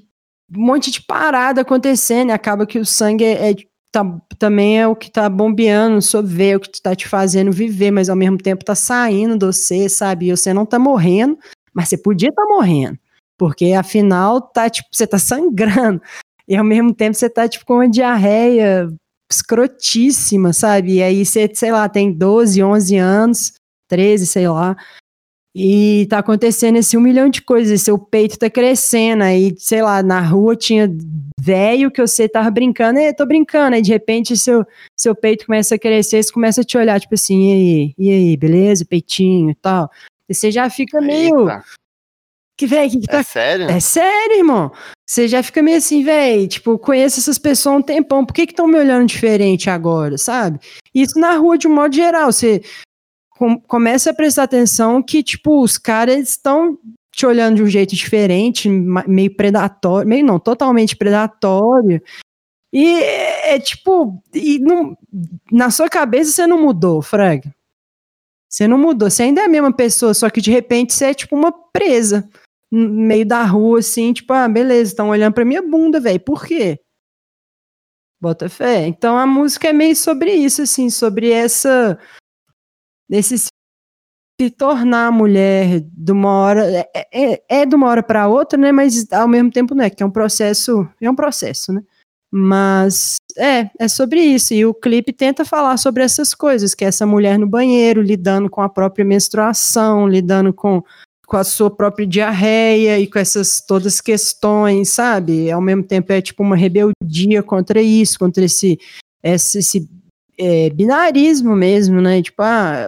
um monte de parada acontecendo. E acaba que o sangue é, é- tá- também é o que tá bombeando veia, é o que tá te fazendo viver, mas ao mesmo tempo tá saindo de você, sabe? E você não tá morrendo, mas você podia tá morrendo. Porque afinal, tá, tipo, você tá sangrando. E ao mesmo tempo você tá, tipo, com uma diarreia escrotíssima, sabe? E aí você, sei lá, tem 12, 11 anos, 13, sei lá, e tá acontecendo esse um milhão de coisas, seu peito tá crescendo, aí, sei lá, na rua tinha velho que você tava brincando, e tô brincando, aí de repente seu, seu peito começa a crescer, você começa a te olhar, tipo assim, e aí, e aí, beleza, peitinho e tal. E você já fica meio, Eita, que velho, que, que tá é sério? é sério, irmão. Você já fica meio assim, velho, tipo, conheço essas pessoas há um tempão, por que que estão me olhando diferente agora, sabe? Isso na rua de um modo geral, você com- começa a prestar atenção que, tipo, os caras estão te olhando de um jeito diferente, meio predatório, meio não, totalmente predatório. E é, é, tipo, e não- na sua cabeça você não mudou, Frag. Você não mudou, você ainda é a mesma pessoa, só que de repente você é tipo uma presa no meio da rua, assim, tipo, ah, beleza, estão olhando pra minha bunda, velho, por quê? Bota fé. Então a música é meio sobre isso, assim, sobre essa. Esse se tornar mulher de uma hora é, é, é de uma hora para outra, né? Mas ao mesmo tempo não é, que é um processo, é um processo, né? Mas é, é sobre isso. E o clipe tenta falar sobre essas coisas, que é essa mulher no banheiro, lidando com a própria menstruação, lidando com, com a sua própria diarreia e com essas todas as questões, sabe? Ao mesmo tempo é tipo uma rebeldia contra isso, contra esse, esse, esse é, binarismo mesmo, né? Tipo, ah,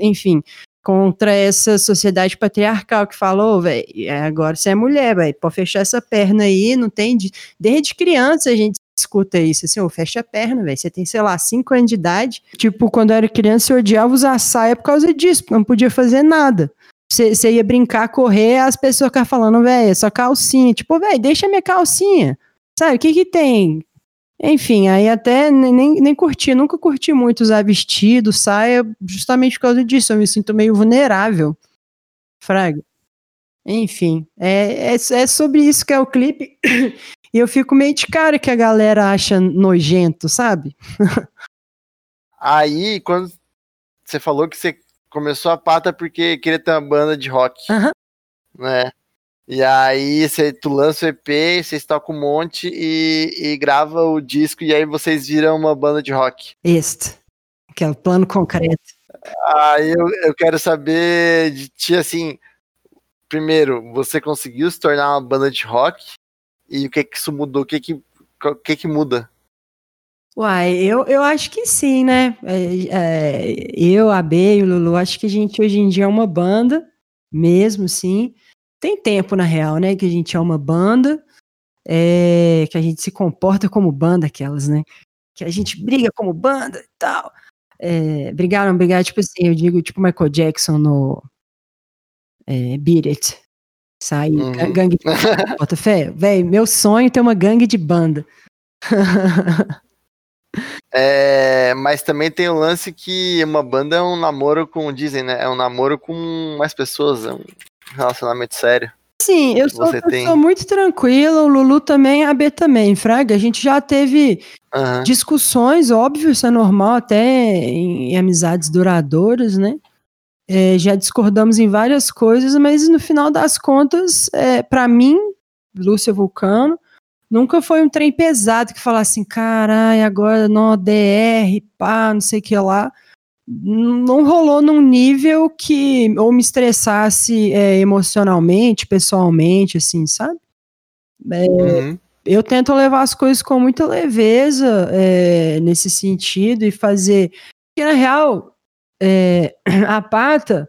enfim, contra essa sociedade patriarcal que falou, velho, é, agora você é mulher, velho, pode fechar essa perna aí, não tem. De... Desde criança a gente escuta isso, assim, oh, fecha a perna, velho, você tem, sei lá, 5 anos de idade. Tipo, quando eu era criança eu odiava usar saia por causa disso, não podia fazer nada. Você ia brincar, correr, as pessoas ficavam falando, velho, é só calcinha. Tipo, velho, deixa minha calcinha. Sabe, o que que tem? Enfim, aí até nem, nem curti, nunca curti muito usar vestido, saia, justamente por causa disso, eu me sinto meio vulnerável. Fraga. Enfim, é, é, é sobre isso que é o clipe. E eu fico meio de cara que a galera acha nojento, sabe? Aí, quando você falou que você começou a pata porque queria ter uma banda de rock, Aham. né? E aí você, tu lança o EP, vocês tocam um monte e, e grava o disco, e aí vocês viram uma banda de rock. Este. Que é o plano concreto. Aí eu, eu quero saber de ti, assim, primeiro, você conseguiu se tornar uma banda de rock? E o que que isso mudou? O que que, o que, que muda? Uai, eu, eu acho que sim, né? É, é, eu, a B e o Lulu, acho que a gente hoje em dia é uma banda, mesmo sim. Tem tempo, na real, né? Que a gente é uma banda, é, que a gente se comporta como banda, aquelas, né? Que a gente briga como banda e tal. É, brigar, não brigar, tipo assim, eu digo, tipo Michael Jackson no é, Beat It. Sai, Uhum. ga- gangue de banda, bota fé. Véi, meu sonho é ter uma gangue de banda. É, mas também tem o lance que uma banda é um namoro com, dizem, né? É um namoro com mais pessoas, é um relacionamento sério. Sim, eu sou, tem. sou muito tranquila, o Lulu também, a B também, Fraga. A gente já teve Aham. discussões, óbvio, isso é normal até em, em amizades duradouras, né? É, já discordamos em várias coisas, mas no final das contas, é, para mim, Lúcia Vulcano, nunca foi um trem pesado que falasse assim, caralho, agora não, DR, pá, não sei o que lá. Não rolou num nível que ou me estressasse é, emocionalmente, pessoalmente, assim, sabe? É, Uhum. eu tento levar as coisas com muita leveza é, nesse sentido e fazer. Porque, na real, é, a pata,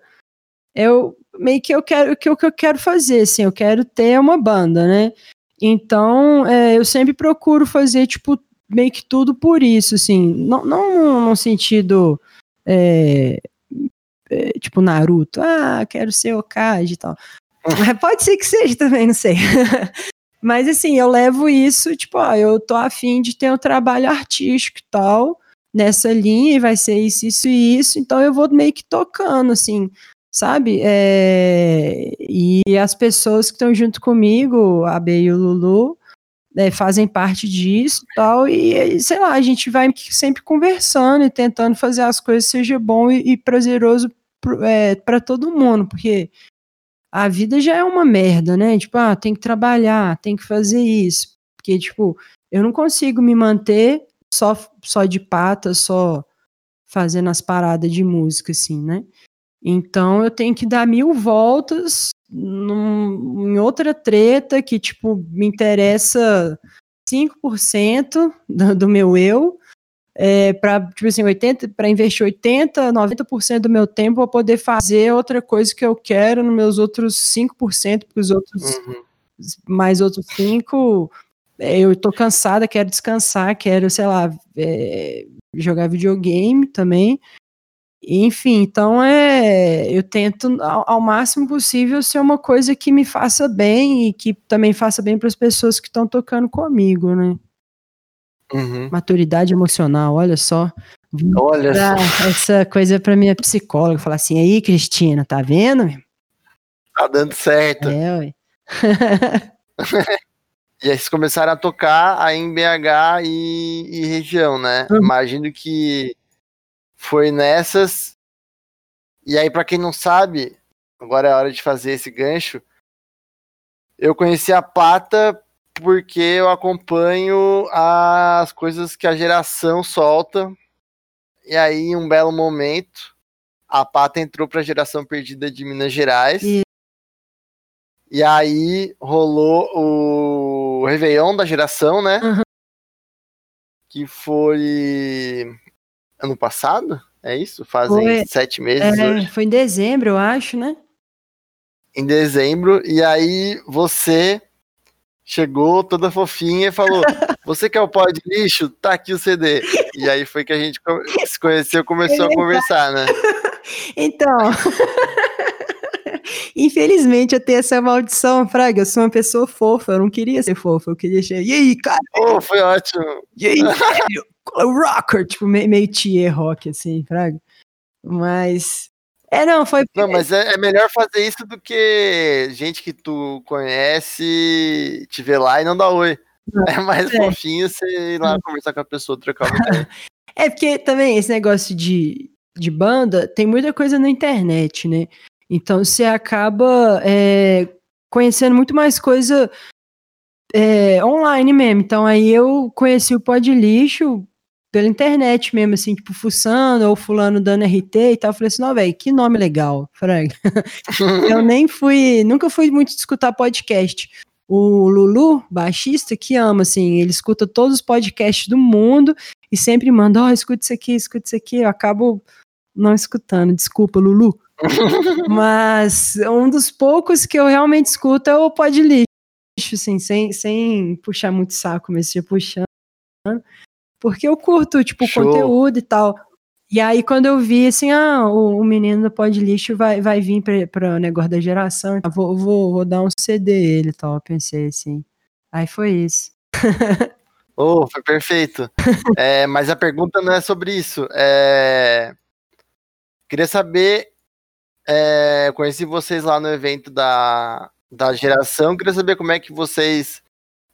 eu meio que eu quero o que eu, que eu quero fazer, assim, eu quero ter uma banda, né? Então, é, eu sempre procuro fazer, tipo, meio que tudo por isso, assim, não, não no sentido. É, é, tipo Naruto, ah, quero ser Okage e tal. Mas pode ser que seja também, não sei. Mas assim, eu levo isso, tipo, ó, eu tô afim de ter um trabalho artístico e tal, nessa linha, e vai ser isso, isso e isso, então eu vou meio que tocando, assim, sabe? É, e as pessoas que estão junto comigo, a B e o Lulu, né, fazem parte disso tal, e sei lá, a gente vai sempre conversando e tentando fazer as coisas seja bom e, e prazeroso para todo mundo, porque a vida já é uma merda, né? Tipo, ah, tem que trabalhar, tem que fazer isso. Porque, tipo, eu não consigo me manter só, só de pata, só fazendo as paradas de música, assim, né? Então eu tenho que dar mil voltas num, em outra treta que, tipo, me interessa 5% do, do meu eu, é, para tipo assim, 80, para investir 80, 90% do meu tempo para poder fazer outra coisa que eu quero nos meus outros 5%, porque os outros Uhum. mais outros 5 é, eu tô cansada, quero descansar, quero, sei lá, é, jogar videogame também. Enfim, então é, eu tento ao, ao, máximo possível ser uma coisa que me faça bem e que também faça bem para as pessoas que estão tocando comigo, né? Uhum. Maturidade emocional, olha só. Olha só. Essa coisa para minha psicóloga falar assim: aí, Cristina, tá vendo? Tá dando certo. É, ué. e aí vocês começaram a tocar aí em BH e, e região, né? Uhum. Imagino que foi nessas E aí, pra quem não sabe, agora é a hora de fazer esse gancho. Eu conheci a Pata porque eu acompanho as coisas que a geração solta. E aí, em um belo momento, a Pata entrou pra geração perdida de Minas Gerais. E- E aí rolou o Réveillon da geração, né? Aham. Que foi ano passado? É isso? Fazem Foi. sete meses É, foi em dezembro, eu acho, né? Em dezembro. E aí você chegou toda fofinha e falou: Você quer o pó de lixo? Tá aqui o CD. E aí foi que a gente se conheceu e começou a conversar, né? Então. Infelizmente eu tenho essa maldição, Fraga. Eu sou uma pessoa fofa. Eu não queria ser fofa. Eu queria ser. E aí, cara? Oh, foi ótimo. E aí, velho? Qual é o rocker? Tipo, meio, meio tier rock, assim, Fraga. Mas. É, não, foi. Não, mas é, é melhor fazer isso do que gente que tu conhece te ver lá e não dá oi. É mais É. fofinho você ir lá conversar com a pessoa, trocar uma ideia. É porque também esse negócio de, de banda tem muita coisa na internet, né? Então você acaba é, conhecendo muito mais coisa é, online mesmo. Então aí eu conheci o Pod Lixo pela internet mesmo, assim, tipo, fuçando ou fulano dando RT e tal. Eu falei assim, não, velho, que nome legal, Frank. eu nem fui, nunca fui muito escutar podcast. O Lulu, baixista, que ama, assim, ele escuta todos os podcasts do mundo e sempre manda, ó, escuta isso aqui, escuta isso aqui. Eu acabo não escutando, desculpa, Lulu. Mas um dos poucos que eu realmente escuto é o Pod Lixo, assim, sem, sem puxar muito saco, mas já puxando. Porque eu curto, tipo, o Show. conteúdo e tal. E aí, quando eu vi, assim, ah, o, o menino do Pod Lixo vai, vai vir pra, pra negócio da geração, eu vou, vou, vou dar um CD ele e tal, eu pensei assim. Aí foi isso. Oh, foi perfeito. É, mas a pergunta não é sobre isso. É... Queria saber. É... Conheci vocês lá no evento da, da geração. Queria saber como é que vocês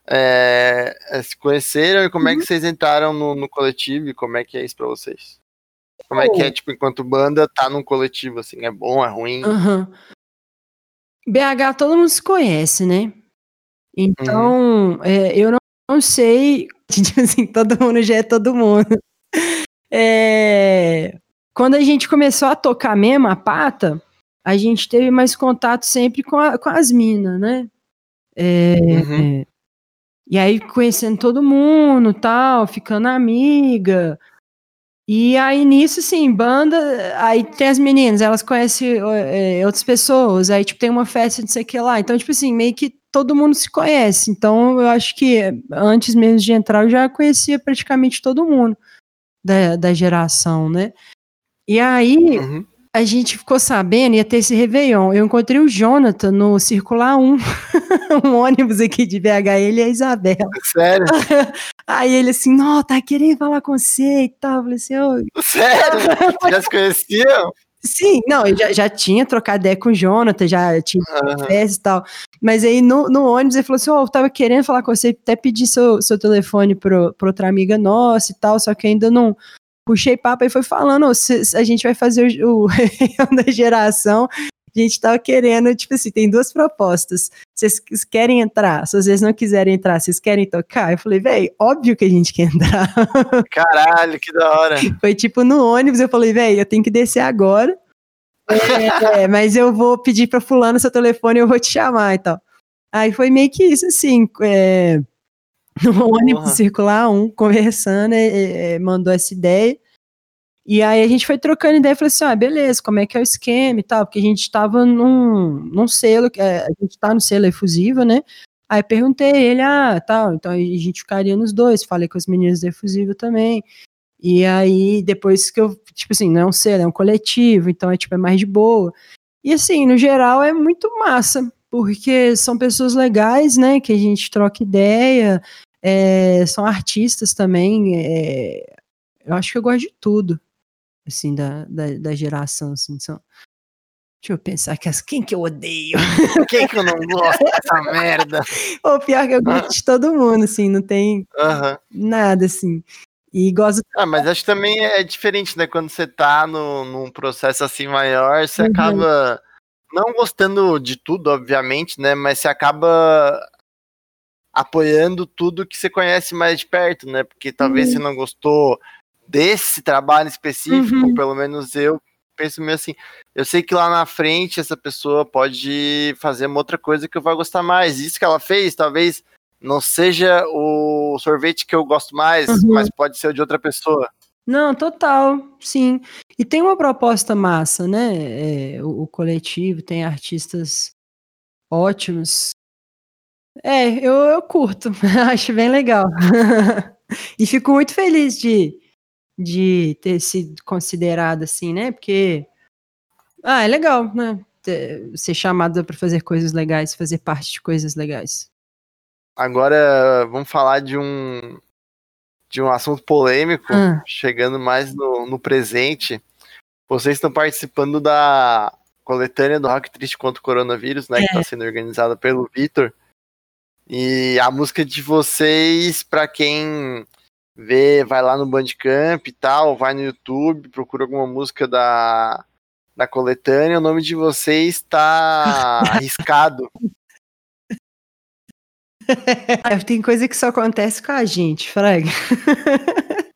é, é, se conheceram e como é que vocês entraram no, no coletivo e como é que é isso pra vocês. Como é que é, tipo, enquanto banda, tá num coletivo, assim, é bom, é ruim? Aham. BH todo mundo se conhece, né? Então, é, eu não, não sei, tipo assim, todo mundo já é todo mundo. É, quando a gente começou a tocar mesmo a pata, a gente teve mais contato sempre com, a- com as minas, né? É, Uhum. E aí conhecendo todo mundo, tal, ficando amiga. E aí nisso, assim, banda, aí tem as meninas, elas conhecem é, outras pessoas, aí tipo tem uma festa, não sei o que lá. Então, tipo assim, meio que todo mundo se conhece. Então, eu acho que antes mesmo de entrar, eu já conhecia praticamente todo mundo da, da geração, né? E aí, Uhum. A gente ficou sabendo, ia ter esse Réveillon. Eu encontrei o Jonathan no Circular 1, um ônibus aqui de BH, ele e a Isabela. Sério? Aí ele assim, não, tá querendo falar com você e tal. Eu falei assim, ô, Sério? Já se conheciam? sim, não, eu já, já tinha trocado ideia com o Jonathan, já tinha festa e tal. Mas aí no, no ônibus ele falou assim: Ó, eu tava querendo falar com você, até pedi seu, seu telefone pro, pra outra amiga nossa e tal, só que ainda não puxei papo e foi falando: "Ô, se- se a gente vai fazer o, o da geração. A gente tava querendo, tipo assim, tem duas propostas. Vocês querem entrar? Se vocês não quiserem entrar, vocês querem tocar? Eu falei, véi, óbvio que a gente quer entrar. Caralho, que da hora. Foi tipo no ônibus, eu falei, véi, eu tenho que descer agora. É, mas eu vou pedir pra fulano seu telefone e eu vou te chamar e tal. Aí foi meio que isso, assim, é, no ônibus Porra. circular, um conversando, é, é, mandou essa ideia. E aí a gente foi trocando ideia e falou assim, ah, beleza, como é que é o esquema e tal, porque a gente tava num, num selo, é, a gente tá no selo efusivo, né? Aí perguntei ele, ah, tal, então a gente ficaria nos dois, falei com as meninas da efusivo também. E aí, depois que eu, tipo assim, não é um selo, é um coletivo, então é tipo, é mais de boa. E assim, no geral é muito massa, porque são pessoas legais, né, que a gente troca ideia, é, são artistas também, é, eu acho que eu gosto de tudo, assim, da, da, da geração, assim, são... Deixa eu pensar que as, quem que eu odeio? Quem que eu não gosto dessa merda? Ou pior que eu gosto de todo mundo, assim, não tem nada, assim. E gosto. Ah, mas acho que também é diferente, né? Quando você tá no, num processo assim maior, você Uhum. acaba não gostando de tudo, obviamente, né? Mas você acaba apoiando tudo que você conhece mais de perto, né? Porque talvez Uhum. você não gostou desse trabalho específico, Uhum. pelo menos eu penso meio assim. Eu sei que lá na frente essa pessoa pode fazer uma outra coisa que eu vou gostar mais. Isso que ela fez, talvez não seja o sorvete que eu gosto mais, Uhum. mas pode ser o de outra pessoa. Não, total, sim. E tem uma proposta massa, né? É, o, o coletivo tem artistas ótimos. É, eu, eu curto, acho bem legal. e fico muito feliz de, de ter sido considerado assim, né? Porque, ah, é legal, né? Ter- Ser chamada para fazer coisas legais, fazer parte de coisas legais. Agora vamos falar de um de um assunto polêmico, Ah. chegando mais no, no presente. Vocês estão participando da coletânea do Rock Triste contra o Coronavírus, né? Que está sendo organizada pelo Vitor. E a música de vocês, para quem vê, vai lá no Bandcamp e tal, vai no YouTube, procura alguma música da, da coletânea, o nome de vocês está arriscado. É, tem coisa que só acontece com a gente, Fraga.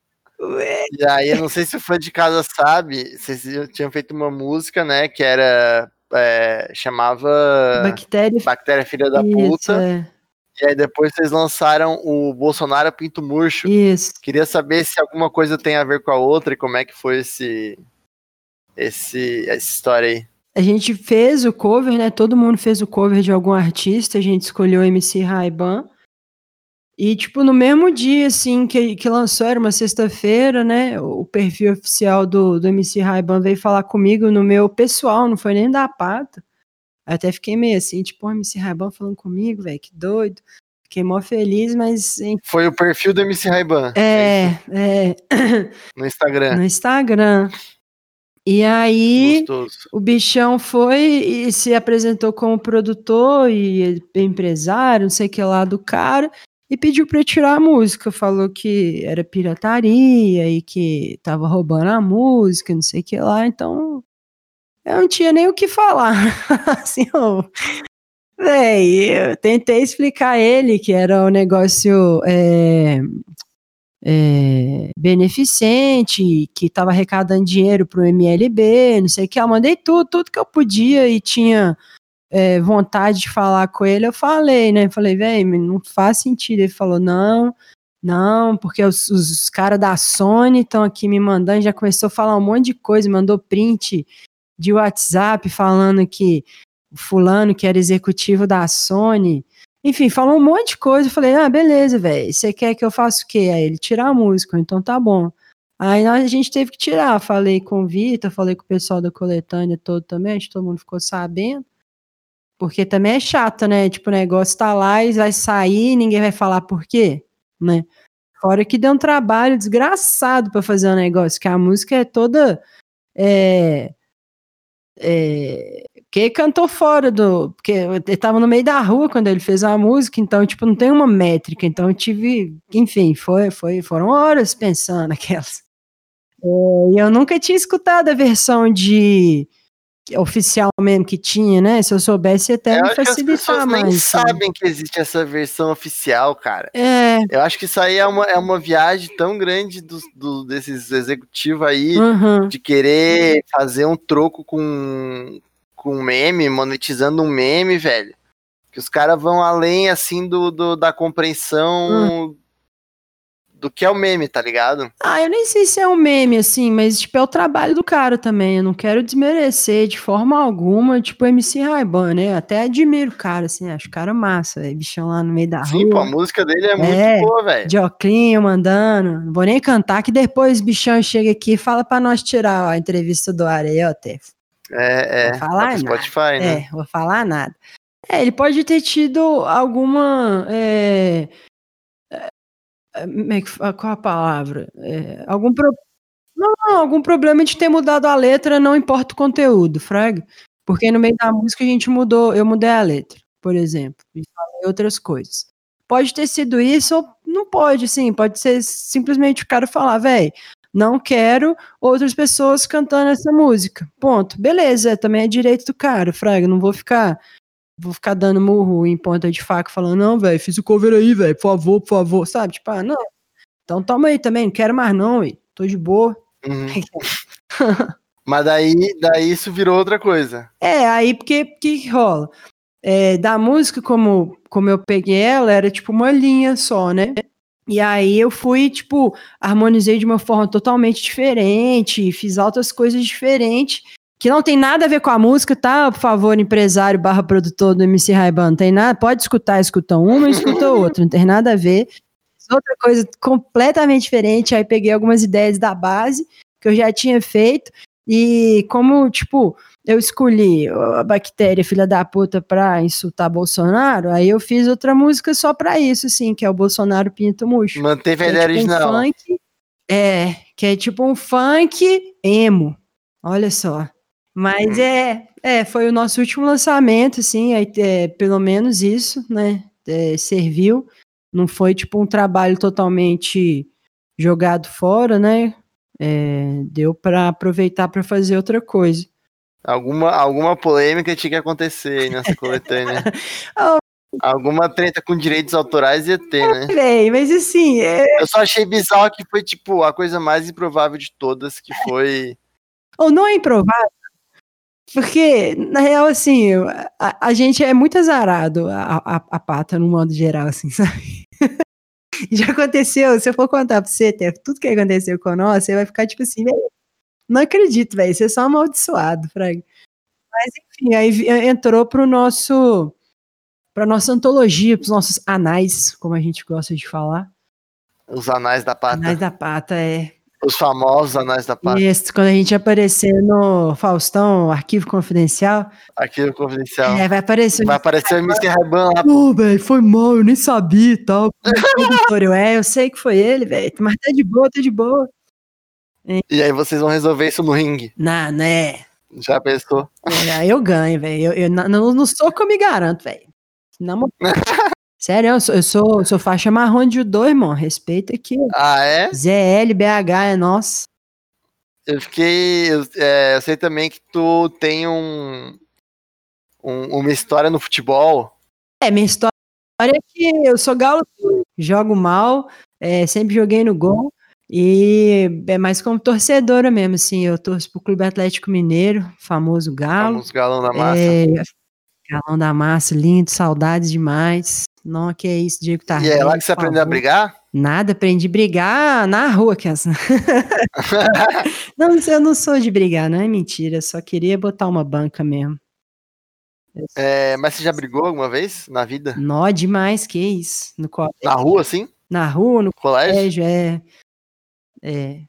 E aí, eu não sei se o fã de casa sabe, vocês tinham feito uma música, né, que era. é, chamava Bactéria. Bactéria Filha da Isso, Puta. é. E aí depois vocês lançaram o Bolsonaro Pinto Murcho. Isso. Queria saber se alguma coisa tem a ver com a outra e como é que foi esse. Esse, essa história aí. A gente fez o cover, né? Todo mundo fez o cover de algum artista. A gente escolheu o MC Raiban. E, tipo, no mesmo dia, assim, que, que lançou, era uma sexta-feira, né? O perfil oficial do, do MC Raiban veio falar comigo no meu pessoal, não foi nem da pata. Aí Até fiquei meio assim, tipo, o MC Raiban falando comigo, velho, que doido. Fiquei mó feliz, mas enfim, Foi o perfil do MC Raiban. é, é, No Instagram. no Instagram. E aí, Gostoso. o bichão foi e se apresentou como produtor e empresário, não sei o que lá do cara, e pediu eu tirar a música. Falou que era pirataria e que tava roubando a música, não sei o que lá. Então, eu não tinha nem o que falar. assim, ó. Véi, eu tentei explicar a ele que era um negócio é, é, beneficente, que estava arrecadando dinheiro para o MLB, não sei o que. Eu mandei tudo, tudo que eu podia e tinha é, vontade de falar com ele. Eu falei, né? Falei, velho, não faz sentido. Ele falou, não, não, porque os, os caras da Sony estão aqui me mandando. Já começou a falar um monte de coisa, mandou print de WhatsApp falando que o fulano que era executivo da Sony enfim, falou um monte de coisa. Eu falei, ah, beleza, velho. Você quer que eu faça o quê? Aí ele tirar a música, então tá bom. Aí a gente teve que tirar. Falei com o Vitor, falei com o pessoal da coletânea todo também, acho que todo mundo ficou sabendo. Porque também é chato, né? Tipo, o negócio tá lá e vai sair, ninguém vai falar por quê, né? Fora que deu um trabalho desgraçado pra fazer o negócio, que a música é toda. É, é, porque cantou fora do. Porque ele tava no meio da rua quando ele fez a música, então, tipo, não tem uma métrica. Então eu tive. Enfim, foi, foi, foram horas pensando aquelas. É, E eu nunca tinha escutado a versão de oficial mesmo que tinha, né? Se eu soubesse, até Eu me facilitar mais. nem né? sabem que existe essa versão oficial, cara. É, Eu acho que isso aí é uma, é uma viagem tão grande dos, do- desses executivos aí uhum. de querer fazer um troco com, com um meme, monetizando um meme, velho. Que os caras vão além, assim, do, do- da compreensão do que é o meme, tá ligado? Ah, eu nem sei se é um meme, assim, mas, tipo, é o trabalho do cara também. Eu não quero desmerecer de forma alguma, tipo, MC Raiban, né? Até admiro o cara, assim, acho o cara massa, velho. Bichão lá no meio da Sim, pô, a rua. música dele é muito É. boa, velho. De oclinho, mandando. Não vou nem cantar, que depois o bichão chega aqui e fala pra nós tirar ó, a entrevista do ar aí, ó, Tef. É, é. Vou falar Tá pro nada. Spotify, né? É, vou falar nada. É, ele pode ter tido alguma. É, é, como é qual a palavra? É, algum pro, não, não, algum problema de ter mudado a letra, não importa o conteúdo, Frag. Porque no meio da música a gente mudou, eu mudei a letra, por exemplo, e falei outras coisas. Pode ter sido isso ou não pode, assim, pode ser simplesmente o cara falar, velho, não quero outras pessoas cantando essa música. Ponto. Beleza, também é direito do cara, Fraga. Não vou ficar vou ficar dando murro em ponta de faca falando, não, velho, fiz o cover aí, velho, por favor, por favor, sabe? Tipo, ah, não. Então toma aí também, não quero mais não, ué. tô de boa. Uhum. Mas daí, daí isso virou outra coisa. É, aí porque que, que rola? É, da música, como, como eu peguei ela, era tipo uma linha só, né? E aí eu fui, tipo, harmonizei de uma forma totalmente diferente, fiz outras coisas diferentes, que não tem nada a ver com a música, tá? Por favor, empresário barra produtor do MC Raiban, tem nada, pode escutar, escuta uma, escuta outra, não tem nada a ver. Outra coisa completamente diferente, aí peguei algumas ideias da base que eu já tinha feito, e como, tipo, eu escolhi a bactéria filha da puta pra insultar Bolsonaro, aí eu fiz outra música só pra isso, assim, que é o Bolsonaro Pinto Murcho. Manteve a é ideia tipo original. Um funk, é, que é tipo um funk emo. Olha só. Mas é, é, foi o nosso último lançamento, assim, aí, é, pelo menos isso, né? é, serviu. Não foi tipo um trabalho totalmente jogado fora, né? É, deu pra aproveitar pra fazer outra coisa. Alguma, alguma polêmica tinha que acontecer aí nessa coletânea. Oh. Alguma treta com direitos autorais ia ter, né? Véi, mas assim, é, Eu só achei bizarro que foi, tipo, a coisa mais improvável de todas, que foi. ou não é improvável, porque, na real, assim, a, a gente é muito azarado, a, a, a pata, no modo geral, assim, sabe? Já aconteceu, se eu for contar pra você, Tef, tudo que aconteceu com nós, você vai ficar tipo assim, velho, não acredito, velho, você é só amaldiçoado, Fraga. Mas, enfim, aí vi- entrou pro nosso, pra nossa antologia, pros nossos anais, como a gente gosta de falar. Os anais da pata. Anais da pata, é. Os famosos anais da pata. Isso, quando a gente aparecer no Faustão, Arquivo Confidencial, Aquilo confidencial. é, vai aparecer Vai aparecer o MC Raiban lá. Pô, velho, foi mal, eu nem sabia e tal. É, eu sei que foi ele, velho. Mas tá de boa, tá de boa. E aí vocês vão resolver isso no ringue. Não, né? Já pensou? É, eu ganho, velho. Eu, eu, na- no, no soco eu me garanto, velho. Sério, eu sou, eu sou, eu sou faixa marrom de judô, irmão. Respeita aqui. Ah, é? ZL, BH é nosso. Eu fiquei. Eu, é, eu sei também que tu tem um, um- uma história no futebol. É, minha história é que eu sou galo, jogo mal, é, sempre joguei no gol. E é mais como torcedora mesmo, assim. Eu torço pro Clube Atlético Mineiro, famoso galo. Vamos galão da massa. É, galão da massa, lindo, saudades demais. Não, que é isso, Diego tá e é lá que você aprendeu a brigar? Nada, aprendi a brigar na rua, que essa. não, eu não sou de brigar, não é mentira. Só queria botar uma banca mesmo. É, mas você já brigou alguma vez na vida? Nó demais, que isso. No colégio, Na rua, assim? na rua, no Colégio? colégio, é. É.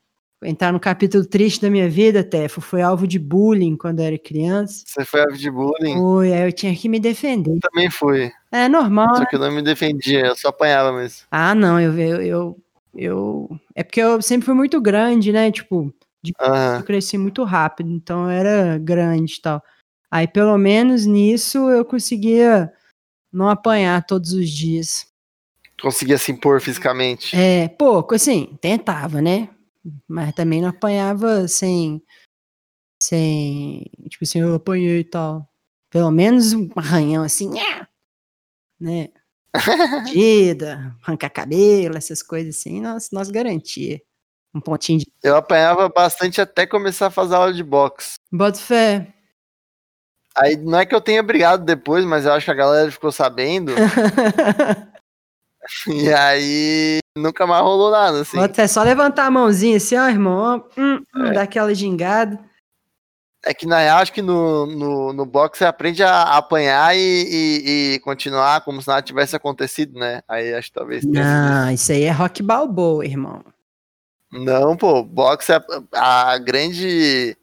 Entrar no capítulo triste da minha vida, Tefo. Foi alvo de bullying quando eu era criança. Você foi alvo de bullying? Foi, aí eu tinha que me defender. Eu também fui. É normal, Só que eu não me defendia, eu só apanhava mesmo. Ah, não, eu, eu, eu, eu- É porque eu sempre fui muito grande, né? Tipo, Aham. eu cresci muito rápido, então eu era grande e tal. Aí, pelo menos nisso, eu conseguia não apanhar todos os dias. Conseguia se impor fisicamente. É, pouco, assim, tentava, né? Mas também não apanhava sem. Sem. Tipo assim, eu apanhei e tal. Pelo menos um arranhão assim, né? Mordida, arrancar cabelo, essas coisas assim, nós, nós garantia. Um pontinho de. Eu apanhava bastante até começar a fazer aula de boxe. Bota fé. Aí não é que eu tenha brigado depois, mas eu acho que a galera ficou sabendo. e aí nunca mais rolou nada, assim. Fé. Só levantar a mãozinha assim, ó, irmão. ó, hum, É. hum, Dá aquela gingada. É que na real, acho que no, no, no boxe você aprende a apanhar e, e- e continuar como se nada tivesse acontecido, né? Aí acho que talvez Não, isso aí é rock balboa, irmão. Não, pô, boxe, é a, a grande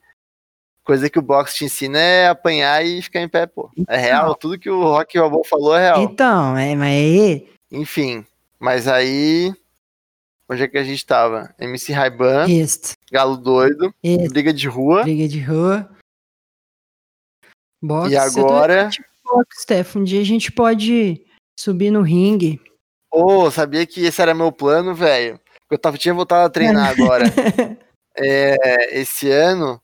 coisa que o boxe te ensina é apanhar e ficar em pé, pô. É real, tudo que o Rock Balboa falou é real. Então, é, mas aí. Enfim, mas aí, onde é que a gente tava? MC Raiban. Galo Doido, Isto. Briga de Rua, Briga de rua. Boxe. e agora, Boxe, Steph. Um dia a gente pode subir no ringue. Ô, sabia que esse era meu plano, velho? Eu tava, tinha voltado a treinar agora. É, esse ano,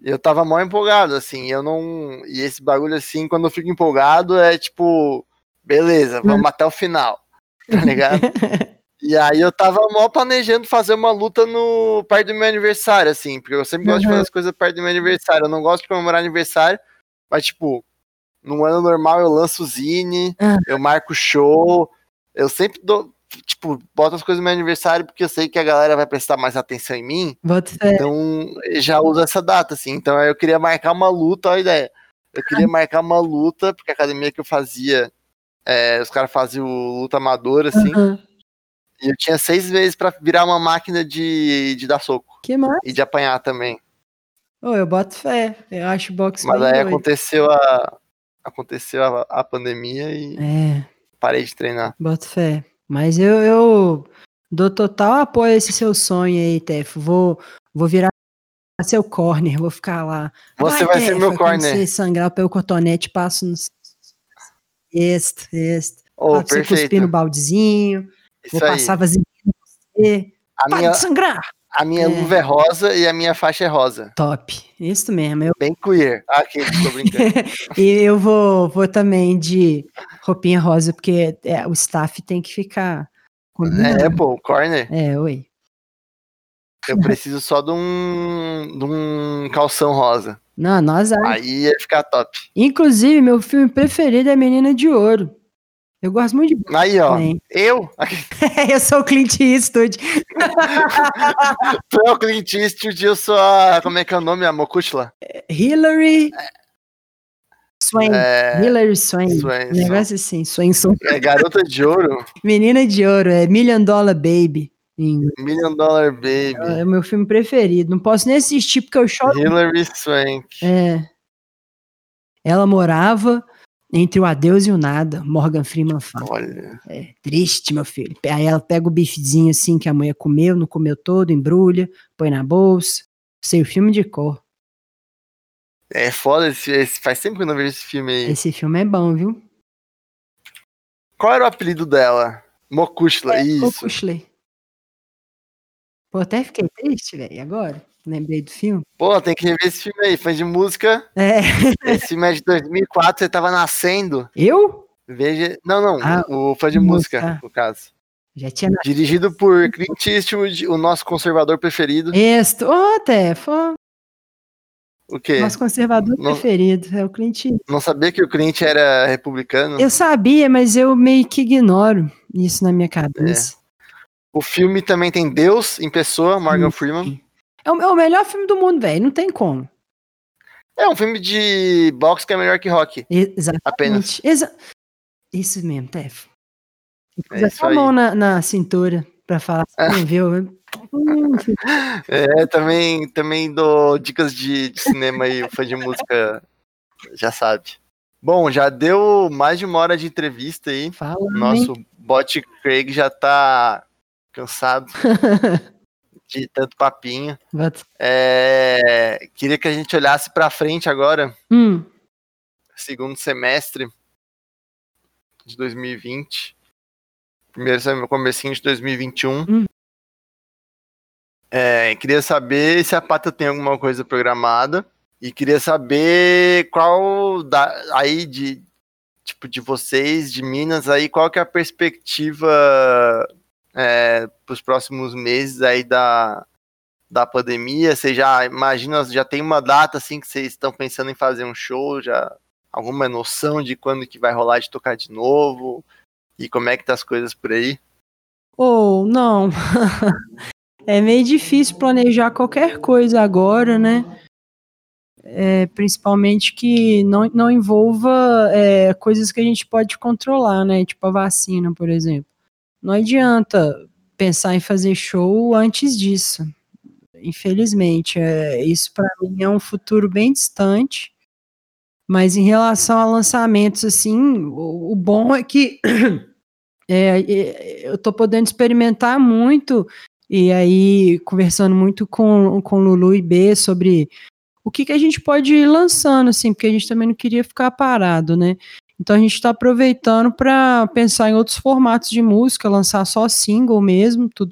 eu tava mal empolgado, assim. Eu não. E esse bagulho, assim, quando eu fico empolgado, é tipo, beleza, vamos até o final. Tá ligado? E aí eu tava mal planejando fazer uma luta no perto do meu aniversário, assim, porque eu sempre gosto de Uhum. fazer as coisas perto do meu aniversário. Eu não gosto de comemorar aniversário, mas, tipo, num ano normal eu lanço zine, Uhum. eu marco show, eu sempre dou, tipo, boto as coisas no meu aniversário porque eu sei que a galera vai prestar mais atenção em mim, Bota então eu já uso essa data, assim. Então eu queria marcar uma luta, olha a ideia. Eu queria marcar uma luta, porque a academia que eu fazia, é, os caras faziam luta amadora, assim. Aham. E eu tinha seis vezes pra virar uma máquina de, de dar soco Que massa. e de apanhar também. Ô, eu boto fé. Eu acho boxe Mas aí doido. aconteceu a aconteceu a, a pandemia e É, parei de treinar. boto fé. Mas eu, eu dou total apoio a esse seu sonho aí, Tefo. Vou, vou virar seu corner, vou ficar lá. Você vai ser Tefo, meu corner. Você sangrar pelo cotonete, passo no. Este, este. Oh, Pra você cuspir no baldezinho. Isso vou aí. passar vaselina em você. A minha, de sangrar! a minha É. luva é rosa e a minha faixa é rosa. Top. Isso mesmo. Eu, Bem queer. Ah, aqui, tô brincando. e eu vou, vou também de roupinha rosa, porque é, o staff tem que ficar. combinando. é, pô, corner. É, oi. Eu preciso só de um, de um calção rosa. Não, nós. Aí ia ficar top. Inclusive, meu filme preferido é Menina de Ouro. Eu gosto muito de. Aí, ó. Também. Eu? eu sou o Clint Eastwood. Tu é o Clint Eastwood eu sou a. Como é que é o nome? A Mokushla? Hillary Swain. É, Hillary Swain. Swain, Um negócio assim, Swainson. é Garota de Ouro. Menina de Ouro, é Million Dollar Baby. Inglês. Million Dollar Baby. É o meu filme preferido. Não posso nem assistir porque eu choro. Hilary Swank. É. Ela morava entre o adeus e o nada. Morgan Freeman fala. Olha. É triste, meu filho. Aí ela pega o bifezinho assim que a mulher comeu, não comeu todo, embrulha, põe na bolsa. Sei o filme de cor. É foda esse, esse- Faz tempo que eu não vejo esse filme aí. Esse filme é bom, viu? Qual era o apelido dela? Mokushla, Ô, isso. Cuxley. Pô, até fiquei triste, velho, agora. Lembrei do filme. Pô, tem que rever esse filme aí. Fã de música. É. Esse filme é de 2004, você tava nascendo. Eu? Veja. Não, não. Ah, o fã de música. música, no caso. Já tinha nascido. Dirigido por Clint Eastwood, o nosso conservador preferido. Este. Ô, Tefo. ó, O quê? Nosso conservador Não- preferido. É o Clint Eastwood. Não sabia que o Clint era republicano? Eu sabia, mas eu meio que ignoro isso na minha cabeça. O filme também tem Deus em pessoa, Morgan Freeman. É o, é o melhor filme do mundo, velho. Não tem como. É um filme de boxe que é melhor que rock. E- Exatamente. Apenas. Exa- isso mesmo, Tefo. É a mão na, na cintura pra falar. Você não viu? É, também, também dou dicas de, de cinema aí, o fã de música já sabe. Bom, já deu mais de uma hora de entrevista aí. fala. hein? Nosso bot Craig já tá cansado de tanto papinho. É, queria que a gente olhasse pra frente agora, Hum, segundo semestre de 2020. Primeiro semestre, comecinho de 2021. Hum. É, queria saber se a Pata tem alguma coisa programada. E queria saber qual da, aí de tipo de vocês, de Minas, aí qual que é a perspectiva para os próximos meses aí da, da pandemia? Você já imagina, já tem uma data assim que vocês estão pensando em fazer um show? Já alguma noção de quando que vai rolar de tocar de novo? E como é que tá as coisas por aí? Ou não. é meio difícil planejar qualquer coisa agora, né? É, principalmente que não, não envolva é, coisas que a gente pode controlar, né? Tipo a vacina, por exemplo. Não adianta pensar em fazer show antes disso. Infelizmente, é, isso para mim é um futuro bem distante. Mas em relação a lançamentos, assim, o, o bom é que é, é, eu tô podendo experimentar muito e aí conversando muito com, com Lulu e B sobre o que, que a gente pode ir lançando, assim, porque a gente também não queria ficar parado, né? Então a gente está aproveitando para pensar em outros formatos de música, lançar só single mesmo, tudo,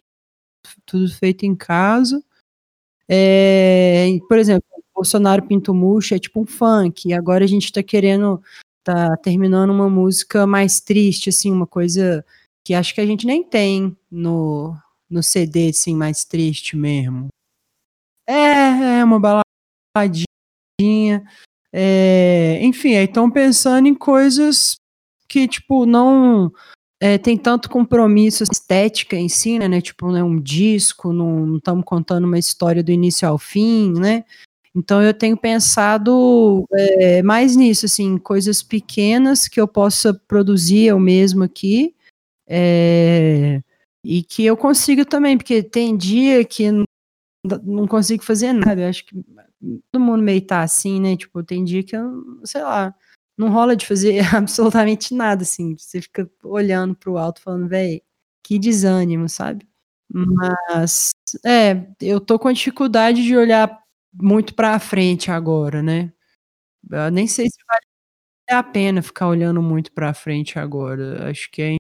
tudo feito em casa. É, por exemplo, Bolsonaro Pinto Murcho é tipo um funk, e agora a gente está querendo, tá terminando uma música mais triste, assim, uma coisa que acho que a gente nem tem no, no CD, assim, mais triste mesmo. É, é uma baladinha. É, enfim, aí estão pensando em coisas que, tipo, não é, tem tanto compromisso estética em si, né? né tipo, né, um disco, não estamos contando uma história do início ao fim, né? Então eu tenho pensado é, mais nisso, assim, coisas pequenas que eu possa produzir eu mesmo aqui, é, e que eu consigo também, porque tem dia que não consigo fazer nada. Eu acho que todo mundo meio tá assim, né? Tipo, tem dia que eu, sei lá, não rola de fazer absolutamente nada, assim. Você fica olhando pro alto falando, velho, que desânimo, sabe? Mas, é, eu tô com dificuldade de olhar muito pra frente agora, né? Eu nem sei se vale a pena ficar olhando muito pra frente agora. Acho que é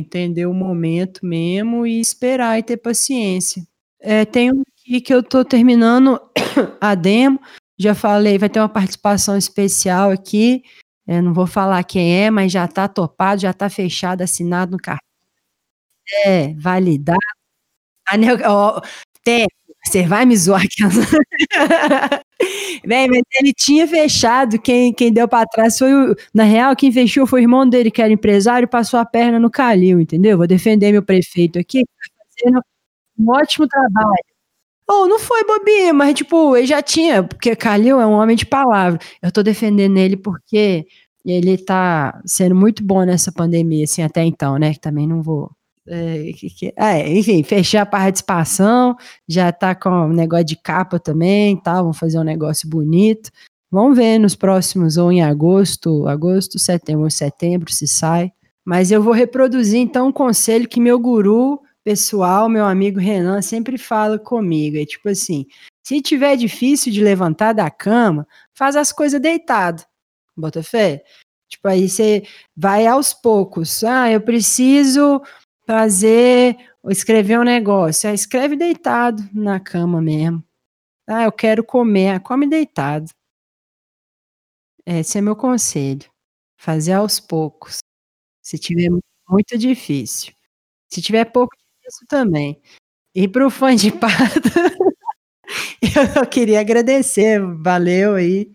entender o momento mesmo e esperar e ter paciência. É, tem um aqui que eu tô terminando a demo, já falei, vai ter uma participação especial aqui, é, não vou falar quem é, mas já tá topado, já tá fechado, assinado no cartão. É, validado. Anel, ó, tem, você vai me zoar aqui. Bem, mas ele tinha fechado, quem, quem deu para trás foi o. Na real, quem fechou foi o irmão dele, que era empresário, passou a perna no Calil, entendeu? Vou defender meu prefeito aqui, tá fazendo um ótimo trabalho. Oh, não foi bobinho, mas tipo, ele já tinha, porque Calil é um homem de palavra. Eu tô defendendo ele porque ele tá sendo muito bom nessa pandemia, assim, até então, né? Que também não vou é, que, que, é, enfim, fechar a participação, já tá com um negócio de capa também, tá? Vamos fazer um negócio bonito. Vamos ver nos próximos, ou em agosto, agosto, setembro, setembro, se sai. Mas eu vou reproduzir então um conselho que meu guru pessoal, meu amigo Renan, sempre fala comigo. É tipo assim: se tiver difícil de levantar da cama, faz as coisas deitado. Bota fé? Tipo, aí você vai aos poucos. Ah, eu preciso fazer, escrever um negócio. Ah, escreve deitado na cama mesmo. Ah, eu quero comer. Ah, come deitado. Esse é meu conselho. Fazer aos poucos. Se tiver muito difícil. Se tiver pouco difícil também. E para o fã de pato, eu queria agradecer. Valeu aí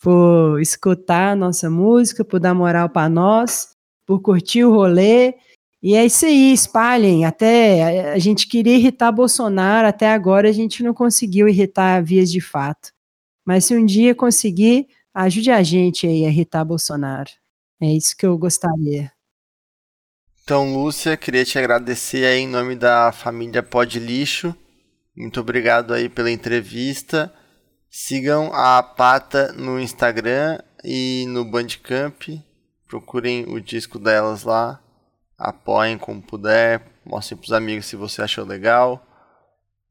por escutar a nossa música, por dar moral para nós, por curtir o rolê. E é isso aí, espalhem. Até a gente queria irritar Bolsonaro, até agora a gente não conseguiu irritar vias de fato. Mas se um dia conseguir, ajude a gente aí a irritar Bolsonaro. É isso que eu gostaria. Então, Lúcia, queria te agradecer aí em nome da família Pod Lixo. Muito obrigado aí pela entrevista. Sigam a Pata no Instagram e no Bandcamp. Procurem o disco delas lá apoiem como puder, mostrem pros amigos se você achou legal.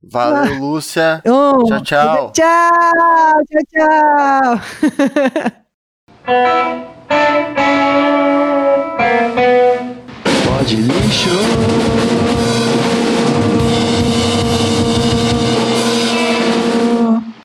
Valeu, ah. Lúcia. Oh, tchau, tchau. Tchau, tchau, tchau. de lixo.